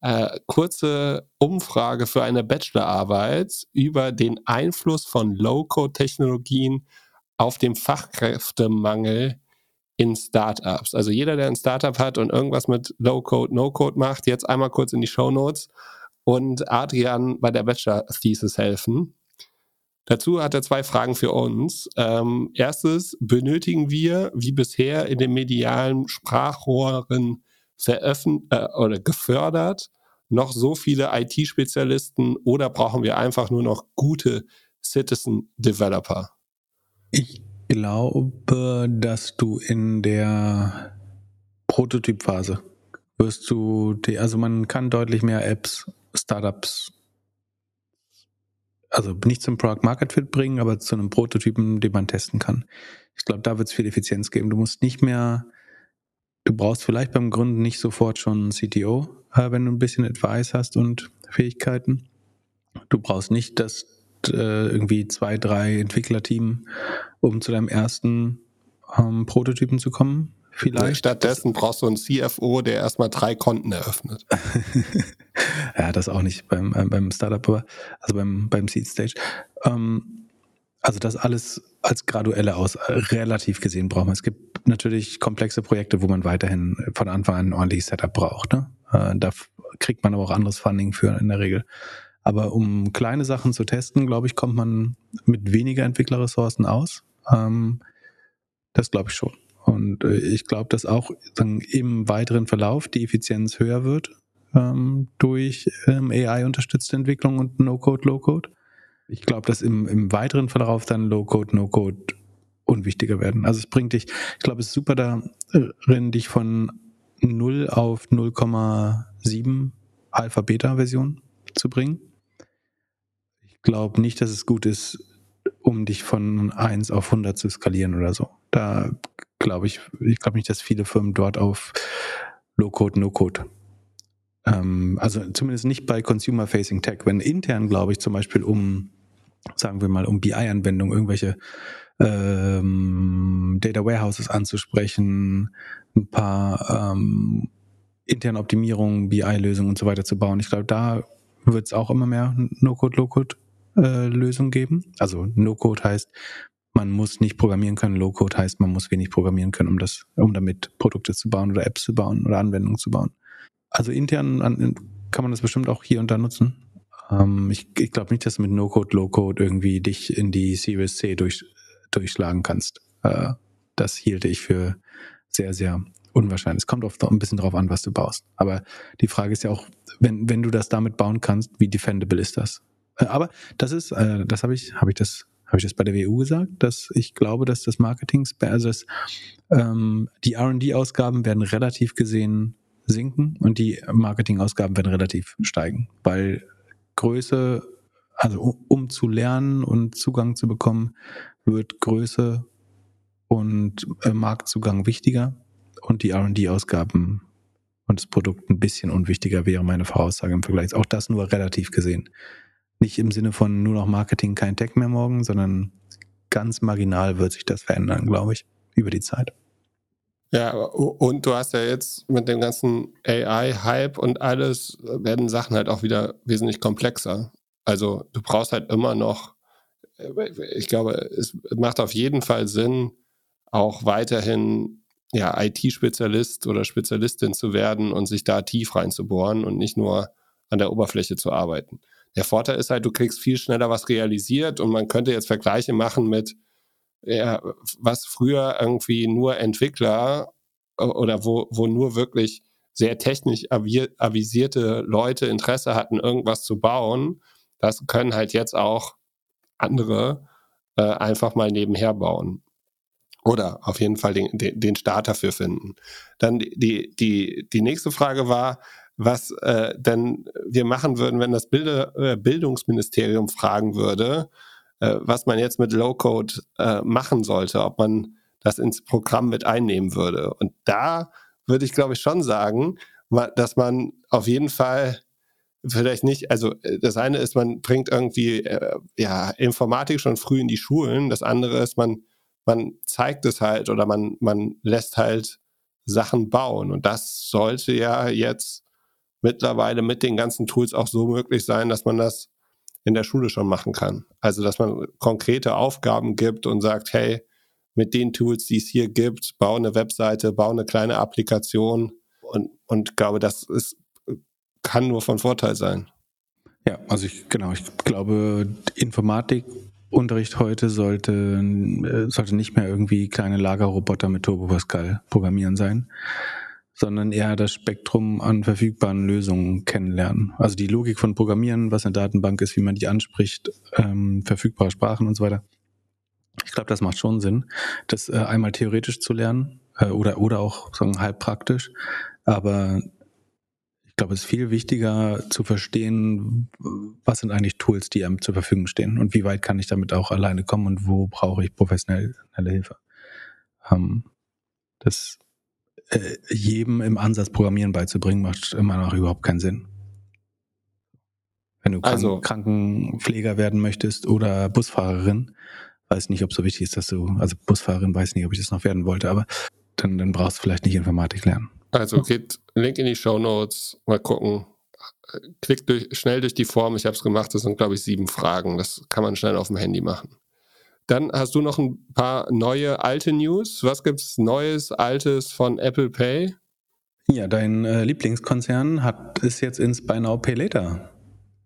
äh, kurze Umfrage für eine Bachelorarbeit über den Einfluss von Low-Code-Technologien auf den Fachkräftemangel in Startups. Also jeder, der ein Startup hat und irgendwas mit Low-Code, No-Code macht, jetzt einmal kurz in die Show Notes und Adrian bei der Bachelor-Thesis helfen. Dazu hat er zwei Fragen für uns. Ähm, erstes, benötigen wir, wie bisher in den medialen Sprachrohren veröffentlicht äh, oder gefördert, noch so viele IT-Spezialisten oder brauchen wir einfach nur noch gute Citizen Developer? Ich glaube, dass du in der Prototypphase wirst du, die, also man kann deutlich mehr Apps, Startups, also nicht zum Product Market Fit bringen, aber zu einem Prototypen, den man testen kann. Ich glaube, da wird es viel Effizienz geben. Du musst nicht mehr, du brauchst vielleicht beim Gründen nicht sofort schon einen CTO, äh, wenn du ein bisschen Advice hast und Fähigkeiten. Du brauchst nicht das äh, irgendwie zwei, drei Entwicklerteam, um zu deinem ersten ähm, Prototypen zu kommen. Vielleicht. Stattdessen brauchst du einen CFO, der erstmal drei Konten eröffnet. ja, das auch nicht beim, äh, beim Startup, also beim, beim Seed Stage. Ähm, also das alles als graduelle aus, äh, relativ gesehen braucht man. Es gibt natürlich komplexe Projekte, wo man weiterhin von Anfang an ein ordentliches Setup braucht. Ne? Äh, da kriegt man aber auch anderes Funding für in der Regel. Aber um kleine Sachen zu testen, glaube ich, kommt man mit weniger Entwicklerressourcen aus. Ähm, das glaube ich schon. Und ich glaube, dass auch im weiteren Verlauf die Effizienz höher wird, ähm, durch ähm, AI-unterstützte Entwicklung und No-Code, Low-Code. Ich glaube, dass im, im weiteren Verlauf dann Low-Code, No-Code unwichtiger werden. Also es bringt dich, ich glaube, es ist super darin, dich von 0 auf 0,7 Alpha-Beta-Version zu bringen. Ich glaube nicht, dass es gut ist, um dich von 1 auf 100 zu skalieren oder so. Da glaube ich, ich glaube nicht, dass viele Firmen dort auf Low-Code, No-Code ähm, also zumindest nicht bei Consumer-Facing Tech. Wenn intern, glaube ich, zum Beispiel um, sagen wir mal, um BI-Anwendungen irgendwelche ähm, Data Warehouses anzusprechen, ein paar ähm, interne Optimierungen, BI-Lösungen und so weiter zu bauen. Ich glaube, da wird es auch immer mehr No-Code, Low-Code-Lösungen äh, geben. Also No-Code heißt, man muss nicht programmieren können. Low-Code heißt, man muss wenig programmieren können, um das, um damit Produkte zu bauen oder Apps zu bauen oder Anwendungen zu bauen. Also intern kann man das bestimmt auch hier und da nutzen. Ähm, ich ich glaube nicht, dass du mit No-Code, Low-Code irgendwie dich in die Series C durch, durchschlagen kannst. Äh, das hielte ich für sehr, sehr unwahrscheinlich. Es kommt oft ein bisschen drauf an, was du baust. Aber die Frage ist ja auch, wenn, wenn du das damit bauen kannst, wie defendable ist das? Äh, aber das ist, äh, das habe ich, habe ich das, habe ich das bei der WU gesagt, dass ich glaube, dass das Marketing, also das, ähm, die R&D-Ausgaben werden relativ gesehen sinken und die Marketing-Ausgaben werden relativ steigen, weil Größe, also um zu lernen und Zugang zu bekommen, wird Größe und äh, Marktzugang wichtiger und die R&D-Ausgaben und das Produkt ein bisschen unwichtiger wäre meine Voraussage im Vergleich. Auch das nur relativ gesehen. Nicht im Sinne von nur noch Marketing, kein Tech mehr morgen, sondern ganz marginal wird sich das verändern, glaube ich, über die Zeit. Ja, und du hast ja jetzt mit dem ganzen AI-Hype und alles, werden Sachen halt auch wieder wesentlich komplexer. Also du brauchst halt immer noch, äh, ich glaube, es macht auf jeden Fall Sinn, auch weiterhin ja, IT-Spezialist oder Spezialistin zu werden und sich da tief reinzubohren und nicht nur an der Oberfläche zu arbeiten. Der Vorteil ist halt, du kriegst viel schneller was realisiert und man könnte jetzt Vergleiche machen mit, ja, was früher irgendwie nur Entwickler oder wo, wo nur wirklich sehr technisch avisierte Leute Interesse hatten, irgendwas zu bauen, das können halt jetzt auch andere äh, einfach mal nebenher bauen. Oder auf jeden Fall den, den, den Start dafür finden. Dann die, die, die nächste Frage war, was äh, denn wir machen würden, wenn das Bilde, äh, Bildungsministerium fragen würde, äh, was man jetzt mit Low-Code äh, machen sollte, ob man das ins Programm mit einnehmen würde. Und da würde ich, glaube ich, schon sagen, dass man auf jeden Fall vielleicht nicht, also äh, das eine ist, man bringt irgendwie äh, ja, Informatik schon früh in die Schulen, das andere ist, man, man zeigt es halt oder man, man lässt halt Sachen bauen. Und das sollte ja jetzt mittlerweile mit den ganzen Tools auch so möglich sein, dass man das in der Schule schon machen kann. Also, dass man konkrete Aufgaben gibt und sagt, hey, mit den Tools, die es hier gibt, baue eine Webseite, baue eine kleine Applikation und, und glaube, das ist, kann nur von Vorteil sein. Ja, also ich, genau, ich glaube, Informatikunterricht heute sollte, äh, sollte nicht mehr irgendwie kleine Lagerroboter mit Turbo Pascal programmieren sein, sondern eher das Spektrum an verfügbaren Lösungen kennenlernen. Also die Logik von Programmieren, was eine Datenbank ist, wie man die anspricht, ähm, verfügbare Sprachen und so weiter. Ich glaube, das macht schon Sinn, das äh, einmal theoretisch zu lernen äh, oder, oder auch sagen, halb praktisch. Aber ich glaube, es ist viel wichtiger zu verstehen, was sind eigentlich Tools, die einem zur Verfügung stehen und wie weit kann ich damit auch alleine kommen und wo brauche ich professionelle Hilfe. Ähm, das äh, jedem im Ansatz Programmieren beizubringen, macht immer noch überhaupt keinen Sinn. Wenn du also, Krankenpfleger werden möchtest oder Busfahrerin, weiß nicht, ob es so wichtig ist, dass du, also Busfahrerin weiß nicht, ob ich das noch werden wollte, aber dann, dann brauchst du vielleicht nicht Informatik lernen. Also geht Link in die Show Notes, mal gucken. Klickt durch, schnell durch die Form, ich habe es gemacht, das sind glaube ich sieben Fragen, das kann man schnell auf dem Handy machen. Dann hast du noch ein paar neue, alte News. Was gibt es Neues, Altes von Apple Pay? Ja, dein äh, Lieblingskonzern hat ist jetzt ins Buy Now Pay Later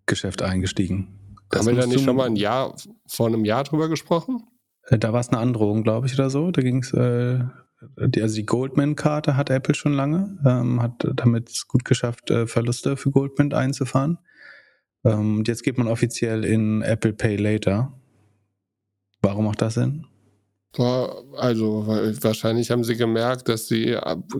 Geschäft eingestiegen. Das Haben wir da nicht schon mal ein Jahr vor einem Jahr drüber gesprochen? Äh, da war es eine Androhung, glaube ich, oder so. Da ging es, äh, die, also die Goldman-Karte hat Apple schon lange, ähm, hat damit es gut geschafft, äh, Verluste für Goldman einzufahren. Ähm, und jetzt geht man offiziell in Apple Pay Later. Warum macht das Sinn? Also wahrscheinlich haben sie gemerkt, dass sie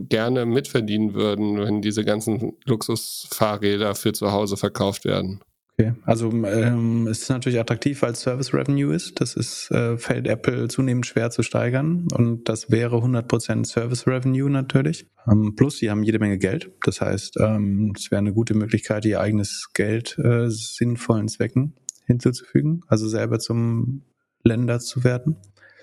gerne mitverdienen würden, wenn diese ganzen Luxusfahrräder für zu Hause verkauft werden. Okay, also ähm, es ist natürlich attraktiv, weil es Service Revenue ist. Das ist, äh, fällt Apple zunehmend schwer zu steigern und das wäre 100% Service Revenue natürlich. Ähm, plus, sie haben jede Menge Geld. Das heißt, ähm, es wäre eine gute Möglichkeit, ihr eigenes Geld äh, sinnvollen Zwecken hinzuzufügen, also selber zum Länder zu werden.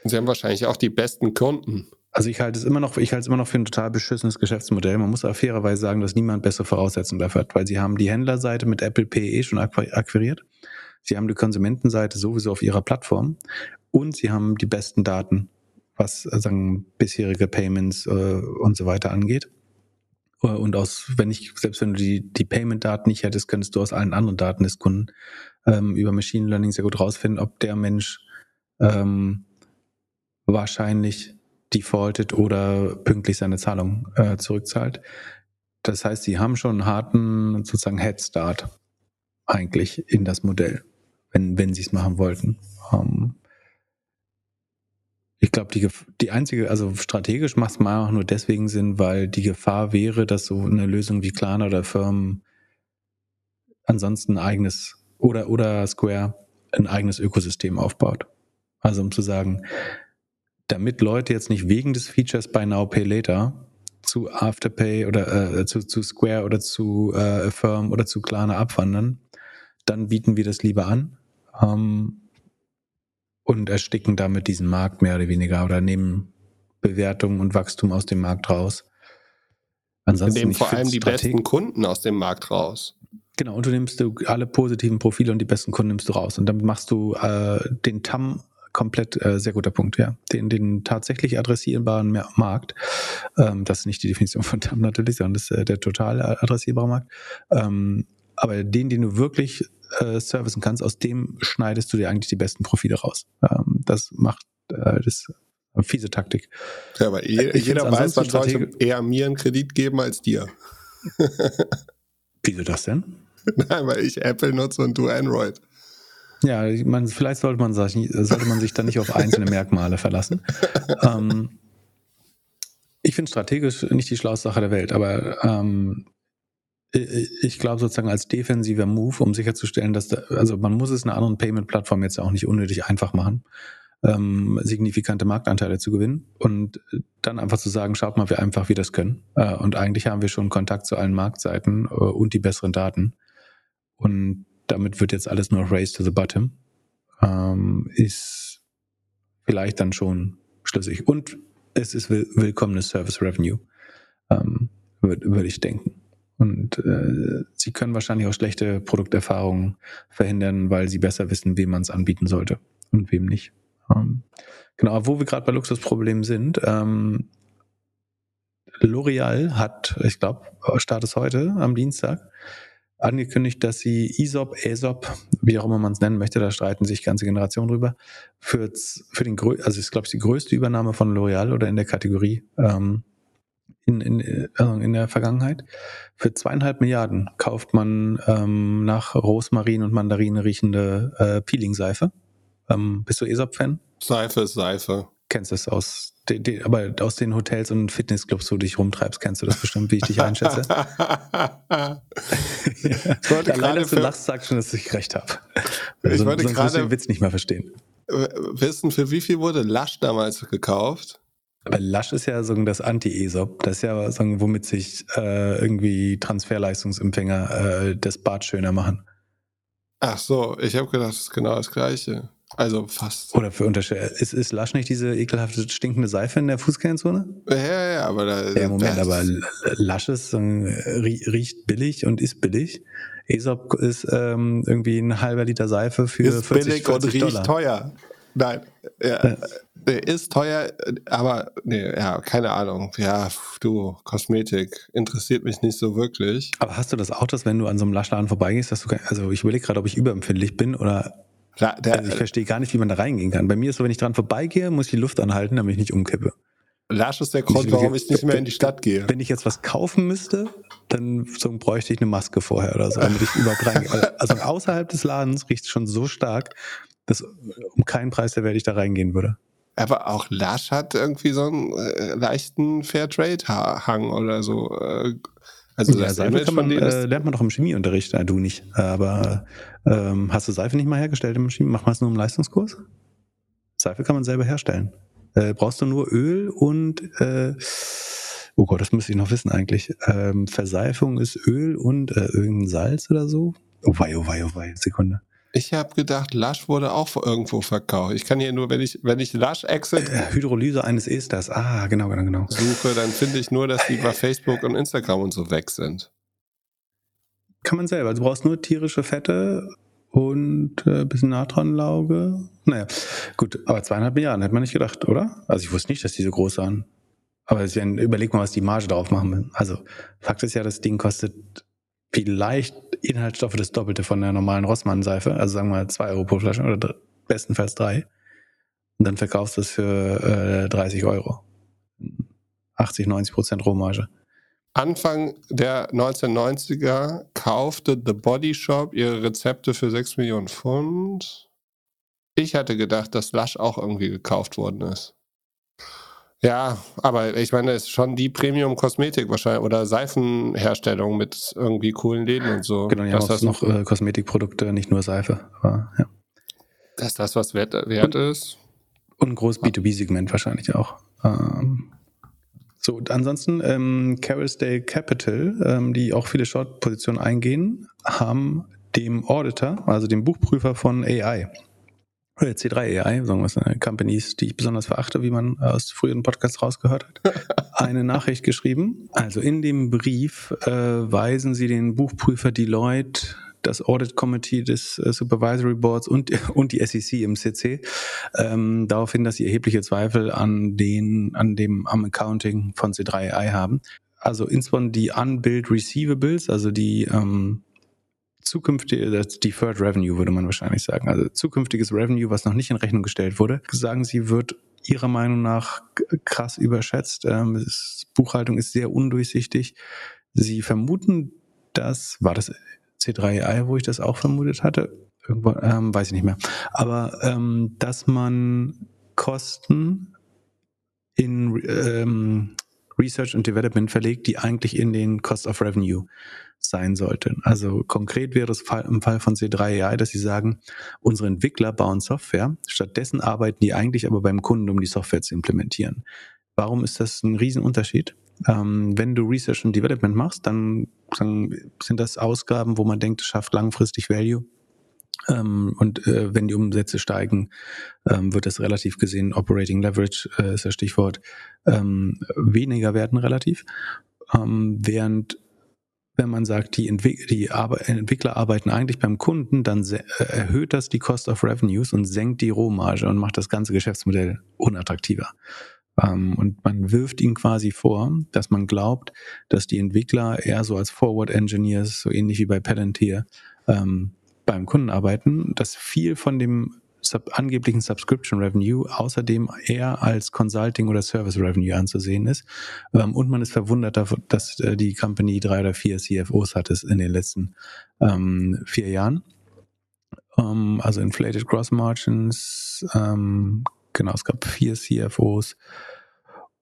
Sie haben wahrscheinlich auch die besten Kunden. Also ich halte es immer noch, ich halte es immer noch für ein total beschissenes Geschäftsmodell. Man muss auch fairerweise sagen, dass niemand bessere Voraussetzungen dafür hat, weil sie haben die Händlerseite mit Apple Pay eh schon akquiriert. Sie haben die Konsumentenseite sowieso auf ihrer Plattform und sie haben die besten Daten, was äh, sagen bisherige Payments äh, und so weiter angeht. Äh, und aus, wenn ich, selbst wenn du die, die Payment-Daten nicht hättest, könntest du aus allen anderen Daten des Kunden ähm, über Machine Learning sehr gut rausfinden, ob der Mensch ähm, wahrscheinlich defaultet oder pünktlich seine Zahlung äh, zurückzahlt. Das heißt, sie haben schon einen harten sozusagen Head Start eigentlich in das Modell, wenn, wenn sie es machen wollten. Ähm, ich glaube, die, die einzige, also strategisch macht es mal auch nur deswegen Sinn, weil die Gefahr wäre, dass so eine Lösung wie Klarna oder Firmen ansonsten ein eigenes oder, oder Square ein eigenes Ökosystem aufbaut. Also um zu sagen, damit Leute jetzt nicht wegen des Features Buy Now Pay Later zu Afterpay oder äh, zu, zu Square oder zu äh, Affirm oder zu Klarna abwandern, dann bieten wir das lieber an ähm, und ersticken damit diesen Markt mehr oder weniger oder nehmen Bewertung und Wachstum aus dem Markt raus. Ansonsten nehmen vor allem die besten Kunden aus dem Markt raus. Genau, und du nimmst du alle positiven Profile und die besten Kunden nimmst du raus. Und damit machst du äh, den TAM komplett äh, sehr guter Punkt, ja. Den, den tatsächlich adressierbaren Markt, ähm, das ist nicht die Definition von TAM natürlich, sondern das ist äh, der total adressierbare Markt. Ähm, aber den, den du wirklich äh, servicen kannst, aus dem schneidest du dir eigentlich die besten Profile raus. Ähm, das macht äh, das fiese Taktik. Ja, aber je, jeder weiß, man sollte eher mir einen Kredit geben als dir. Wieso das denn? Nein, weil ich Apple nutze und du Android. Ja, man, vielleicht sollte man, sollte man sich dann nicht auf einzelne Merkmale verlassen. ähm, ich finde strategisch nicht die schlauste Sache der Welt, aber ähm, ich glaube sozusagen als defensiver Move, um sicherzustellen, dass, da, also man muss es einer anderen Payment-Plattform jetzt auch nicht unnötig einfach machen, ähm, signifikante Marktanteile zu gewinnen und dann einfach zu sagen, schaut mal, wie einfach wir das können. Äh, und eigentlich haben wir schon Kontakt zu allen Marktseiten äh, und die besseren Daten. Und damit wird jetzt alles nur Race to the Bottom, ähm, ist vielleicht dann schon schlüssig. Und es ist will willkommenes Service Revenue, ähm, würde würd ich denken. Und äh, sie können wahrscheinlich auch schlechte Produkterfahrungen verhindern, weil sie besser wissen, wem man es anbieten sollte und wem nicht. Ähm, genau, wo wir gerade bei Luxusproblemen sind, ähm, L'Oreal hat, ich glaube, Start ist heute am Dienstag, angekündigt, dass sie ESOP, ESOP, wie auch immer man es nennen möchte, da streiten sich ganze Generationen drüber, für, für den, also ist, glaube ich, die größte Übernahme von L'Oreal oder in der Kategorie ähm, in, in, also in der Vergangenheit. Für zweieinhalb Milliarden kauft man ähm, nach Rosmarin und Mandarine riechende äh, Peeling-Seife. Ähm, bist du ESOP-Fan? Seife ist Seife kennst das aus, de, de, aber aus den Hotels und Fitnessclubs, wo du dich rumtreibst, kennst du das bestimmt, wie ich dich einschätze. ja. Ich wollte Allein, dass du lachst, sagst schon, dass ich recht habe. Ich also, wollte gerade den Witz nicht mehr verstehen. Wissen, für wie viel wurde Lush damals gekauft? Aber Lush ist ja so das Anti-ESOP. Das ist ja so, womit sich äh, irgendwie Transferleistungsempfänger äh, das Bad schöner machen. Ach so, ich habe gedacht, das ist genau das Gleiche. Also fast. Oder für Unterschiede. Ist, ist Lush nicht diese ekelhafte stinkende Seife in der Fußgängerzone? Ja, ja, ja, aber da. Ja, Moment, aber Lush ist, riecht billig und ist billig. Aesop ist ähm, irgendwie ein halber Liter Seife für ist 40, billig 40 und riecht teuer. Nein, ja, ja. ist teuer, aber nee, ja, keine Ahnung. Ja, du, Kosmetik interessiert mich nicht so wirklich. Aber hast du das auch, dass wenn du an so einem Lush-Laden vorbeigehst, dass du, also ich überlege gerade, ob ich überempfindlich bin oder also ich verstehe gar nicht, wie man da reingehen kann. Bei mir ist so, wenn ich dran vorbeigehe, muss ich die Luft anhalten, damit ich nicht umkippe. Lasch ist der Grund, warum ich nicht mehr in die Stadt gehe. Wenn ich jetzt was kaufen müsste, dann so bräuchte ich eine Maske vorher oder so, damit ich überhaupt reingehe. Also außerhalb des Ladens riecht es schon so stark, dass um keinen Preis der Welt ich da reingehen würde. Aber auch Lasch hat irgendwie so einen äh, leichten Fairtrade-Hang oder so. Äh, also ja, Seife kann man, äh, lernt man doch im Chemieunterricht, äh, du nicht. Aber ähm, hast du Seife nicht mal hergestellt im Chemie? Mach mal es nur im Leistungskurs? Seife kann man selber herstellen. Äh, brauchst du nur Öl und äh, oh Gott, das müsste ich noch wissen eigentlich. Ähm, Verseifung ist Öl und äh, irgendein Salz oder so. Oh wei, oh wei, oh wei, Sekunde. Ich habe gedacht, Lush wurde auch irgendwo verkauft. Ich kann hier nur, wenn ich, wenn ich Lush Exit äh, Hydrolyse eines Esters. Ah, genau, genau, genau. Suche, dann finde ich nur, dass die bei Facebook und Instagram und so weg sind. Kann man selber. Du brauchst nur tierische Fette und äh, bisschen Natronlauge. Naja, gut, aber zweieinhalb Milliarden hätte man nicht gedacht, oder? Also ich wusste nicht, dass die so groß waren. Aber überleg mal, was die Marge drauf machen will. Also Fakt ist ja, das Ding kostet vielleicht Inhaltsstoffe das Doppelte von der normalen Rossmann-Seife, also sagen wir mal zwei Euro pro Flasche oder bestenfalls drei. Und dann verkaufst du es für äh, 30 Euro. 80, 90 Prozent Rohmarge. Anfang der 1990er kaufte The Body Shop ihre Rezepte für 6 Millionen Pfund. Ich hatte gedacht, dass Lush auch irgendwie gekauft worden ist. Ja, aber ich meine, es ist schon die Premium-Kosmetik wahrscheinlich oder Seifenherstellung mit irgendwie coolen Läden und so. Genau, ja, auch noch äh, Kosmetikprodukte, nicht nur Seife. Aber, ja. Dass das was wert, wert und, ist. Und ein großes B2B-Segment wahrscheinlich auch. Ähm, so, ansonsten ähm, Carousdale Capital, ähm, die auch viele Short-Positionen eingehen, haben dem Auditor, also dem Buchprüfer von AI, oder C3 AI, sagen wir es, äh, Companies, die ich besonders verachte, wie man aus früheren Podcasts rausgehört hat, eine Nachricht geschrieben. Also in dem Brief äh, weisen sie den Buchprüfer Deloitte das Audit Committee des äh, Supervisory Boards und, und die SEC im CC ähm, darauf hin, dass sie erhebliche Zweifel an den, an dem, am Accounting von C3AI haben. Also insbesondere die Unbilled Receivables, also die ähm, zukünftige, das Deferred Revenue würde man wahrscheinlich sagen, also zukünftiges Revenue, was noch nicht in Rechnung gestellt wurde, sagen Sie, wird Ihrer Meinung nach krass überschätzt. Ähm, Buchhaltung ist sehr undurchsichtig. Sie vermuten, das war das C3AI, wo ich das auch vermutet hatte. Irgendwo, ähm, weiß ich nicht mehr. Aber ähm, dass man Kosten in ähm, Research und Development verlegt, die eigentlich in den Cost of Revenue sein sollten. Also konkret wäre es im Fall von C3AI, dass sie sagen, unsere Entwickler bauen Software, stattdessen arbeiten die eigentlich aber beim Kunden, um die Software zu implementieren. Warum ist das ein Riesenunterschied? Ähm, wenn du Research und Development machst, dann, sind das Ausgaben, wo man denkt, es schafft langfristig Value. Ähm, und äh, wenn die Umsätze steigen, ähm, wird das relativ gesehen, Operating Leverage äh, ist das Stichwort, ähm, weniger werden relativ. Ähm, während wenn man sagt, die, Entwick die Entwickler arbeiten eigentlich beim Kunden, dann äh, erhöht das die Cost of Revenues und senkt die Rohmarge und macht das ganze Geschäftsmodell unattraktiver. Ähm, und man wirft ihnen quasi vor, dass man glaubt, dass die Entwickler eher so als Forward Engineers, so ähnlich wie bei Palantir, ähm, beim Kunden arbeiten, dass viel von dem sub angeblichen Subscription Revenue außerdem eher als Consulting oder Service Revenue anzusehen ist. Ähm, und man ist verwundert, dass äh, die Company drei oder vier CFOs hat es in den letzten ähm, vier Jahren. Ähm, also Inflated Gross Margins, ähm, genau, es gab vier CFOs.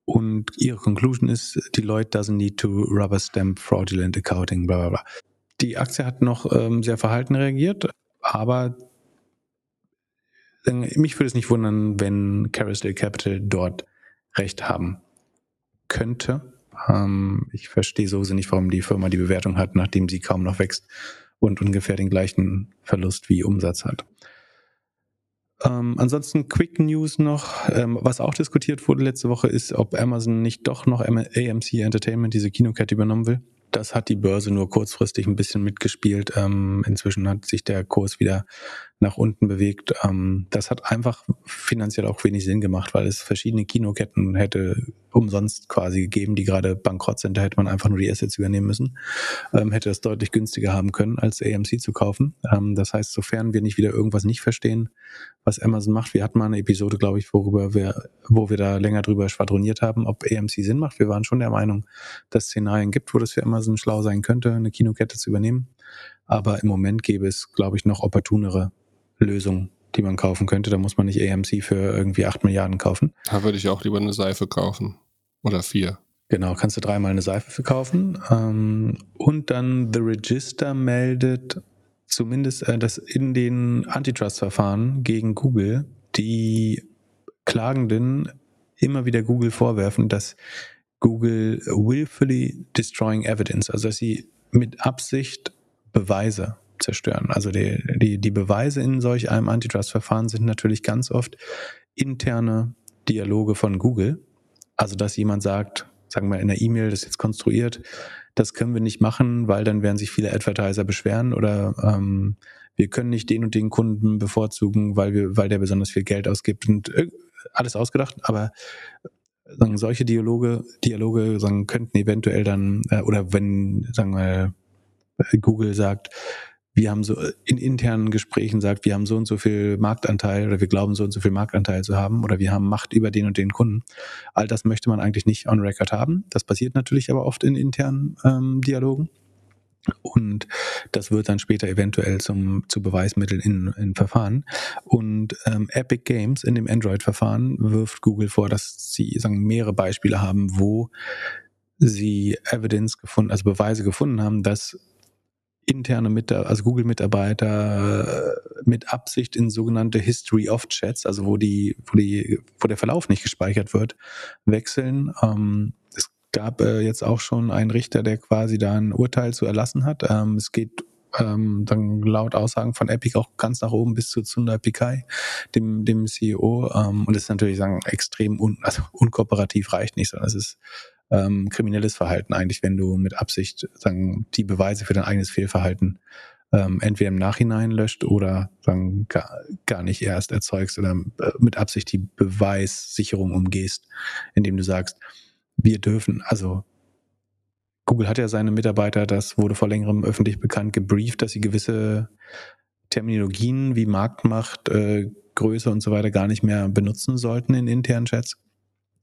Und ihre Conclusion ist, Deloitte doesn't need to rubber stamp fraudulent accounting, bla bla bla. Die Aktie hat noch ähm, sehr verhalten reagiert, aber mich würde es nicht wundern, wenn Carousel Capital dort recht haben könnte. Ähm, ich verstehe so nicht, warum die Firma die Bewertung hat, nachdem sie kaum noch wächst und ungefähr den gleichen Verlust wie Umsatz hat. Ähm, ansonsten Quick News noch, ähm, was auch diskutiert wurde letzte Woche, ist, ob Amazon nicht doch noch AMC Entertainment, diese Kinokette, übernommen will. Das hat die Börse nur kurzfristig ein bisschen mitgespielt. Ähm, inzwischen hat sich der Kurs wieder nach unten bewegt. Ähm, das hat einfach finanziell auch wenig Sinn gemacht, weil es verschiedene Kinoketten hätte umsonst quasi gegeben, die gerade bankrott sind. Da hätte man einfach nur die Assets übernehmen müssen. Ähm, hätte das deutlich günstiger haben können, als AMC zu kaufen. Ähm, das heißt, sofern wir nicht wieder irgendwas nicht verstehen, was Amazon macht, wir hatten mal eine Episode, glaube ich, worüber wir, wo wir da länger drüber schwadroniert haben, ob AMC Sinn macht. Wir waren schon der Meinung, dass es Szenarien gibt, wo das für Amazon schlau sein könnte, eine Kinokette zu übernehmen. Aber im Moment gäbe es, glaube ich, noch opportunere Lösung, die man kaufen könnte. Da muss man nicht AMC für irgendwie 8 Milliarden kaufen. Da würde ich auch lieber eine Seife kaufen. Oder vier. Genau, kannst du dreimal eine Seife für kaufen. Ähm, und dann The Register meldet zumindest, äh, dass in den Antitrust-Verfahren gegen Google die Klagenden immer wieder Google vorwerfen, dass Google willfully destroying evidence, also dass sie mit Absicht Beweise zerstören. Also die, die, die Beweise in solch einem Antitrust-Verfahren sind natürlich ganz oft interne Dialoge von Google. Also dass jemand sagt, sagen wir in der E-Mail, das ist jetzt konstruiert, das können wir nicht machen, weil dann werden sich viele Advertiser beschweren oder ähm, wir können nicht den und den Kunden bevorzugen, weil wir, weil der besonders viel Geld ausgibt und äh, alles ausgedacht, aber sagen, solche Dialoge, Dialoge sagen, könnten eventuell dann, äh, oder wenn, sagen wir, Google sagt, wir haben so in internen Gesprächen sagt, wir haben so und so viel Marktanteil oder wir glauben so und so viel Marktanteil zu haben oder wir haben Macht über den und den Kunden. All das möchte man eigentlich nicht on record haben. Das passiert natürlich aber oft in internen ähm, Dialogen. Und das wird dann später eventuell zum, zu Beweismitteln in, in Verfahren. Und ähm, Epic Games in dem Android-Verfahren wirft Google vor, dass sie sagen, mehrere Beispiele haben, wo sie Evidence gefunden, also Beweise gefunden haben, dass interne Mitarbeiter, also Google-Mitarbeiter äh, mit Absicht in sogenannte History of Chats, also wo die, wo die, wo der Verlauf nicht gespeichert wird, wechseln. Ähm, es gab äh, jetzt auch schon einen Richter, der quasi da ein Urteil zu erlassen hat. Ähm, es geht ähm, dann laut Aussagen von Epic auch ganz nach oben bis zu Sundar Pichai, dem, dem CEO. Ähm, und das ist natürlich sagen extrem un, also unkooperativ reicht nicht, sondern es ist ähm, kriminelles Verhalten eigentlich, wenn du mit Absicht sagen, die Beweise für dein eigenes Fehlverhalten ähm, entweder im Nachhinein löscht oder sagen, gar, gar nicht erst erzeugst oder äh, mit Absicht die Beweissicherung umgehst, indem du sagst, wir dürfen, also Google hat ja seine Mitarbeiter, das wurde vor längerem öffentlich bekannt, gebrieft, dass sie gewisse Terminologien wie Marktmacht, äh, Größe und so weiter gar nicht mehr benutzen sollten in internen Chats.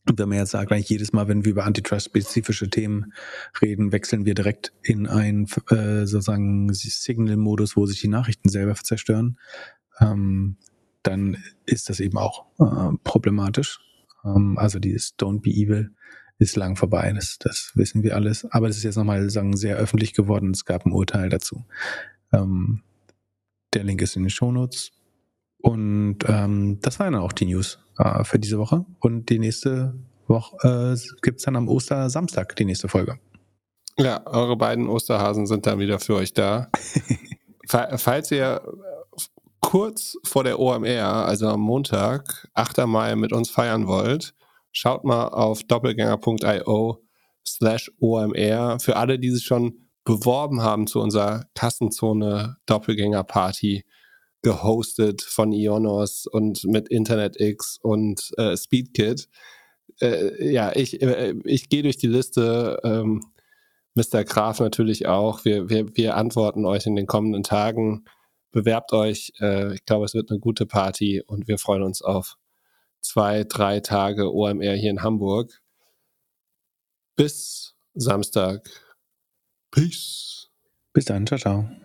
Und wenn man jetzt sagt, eigentlich jedes Mal, wenn wir über Antitrust-spezifische Themen reden, wechseln wir direkt in einen äh, sozusagen Signal-Modus, wo sich die Nachrichten selber zerstören, ähm, dann ist das eben auch äh, problematisch. Ähm, also dieses Don't be evil ist lang vorbei, das, das wissen wir alles. Aber das ist jetzt nochmal sagen, sehr öffentlich geworden. Es gab ein Urteil dazu. Ähm, der Link ist in den Shownotes. Und ähm, das waren dann auch die News äh, für diese Woche. Und die nächste Woche äh, gibt es dann am Ostersamstag die nächste Folge. Ja, eure beiden Osterhasen sind dann wieder für euch da. Falls ihr kurz vor der OMR, also am Montag, 8. Mai, mit uns feiern wollt, schaut mal auf doppelgänger.io slash OMR. Für alle, die sich schon beworben haben zu unserer Kassenzone Doppelgänger Party, gehostet von Ionos und mit InternetX und äh, SpeedKit. Äh, ja, ich, äh, ich gehe durch die Liste. Ähm, Mr. Graf natürlich auch. Wir, wir, wir antworten euch in den kommenden Tagen. Bewerbt euch. Äh, ich glaube, es wird eine gute Party und wir freuen uns auf zwei, drei Tage OMR hier in Hamburg. Bis Samstag. Peace. Bis dann. Ciao, ciao.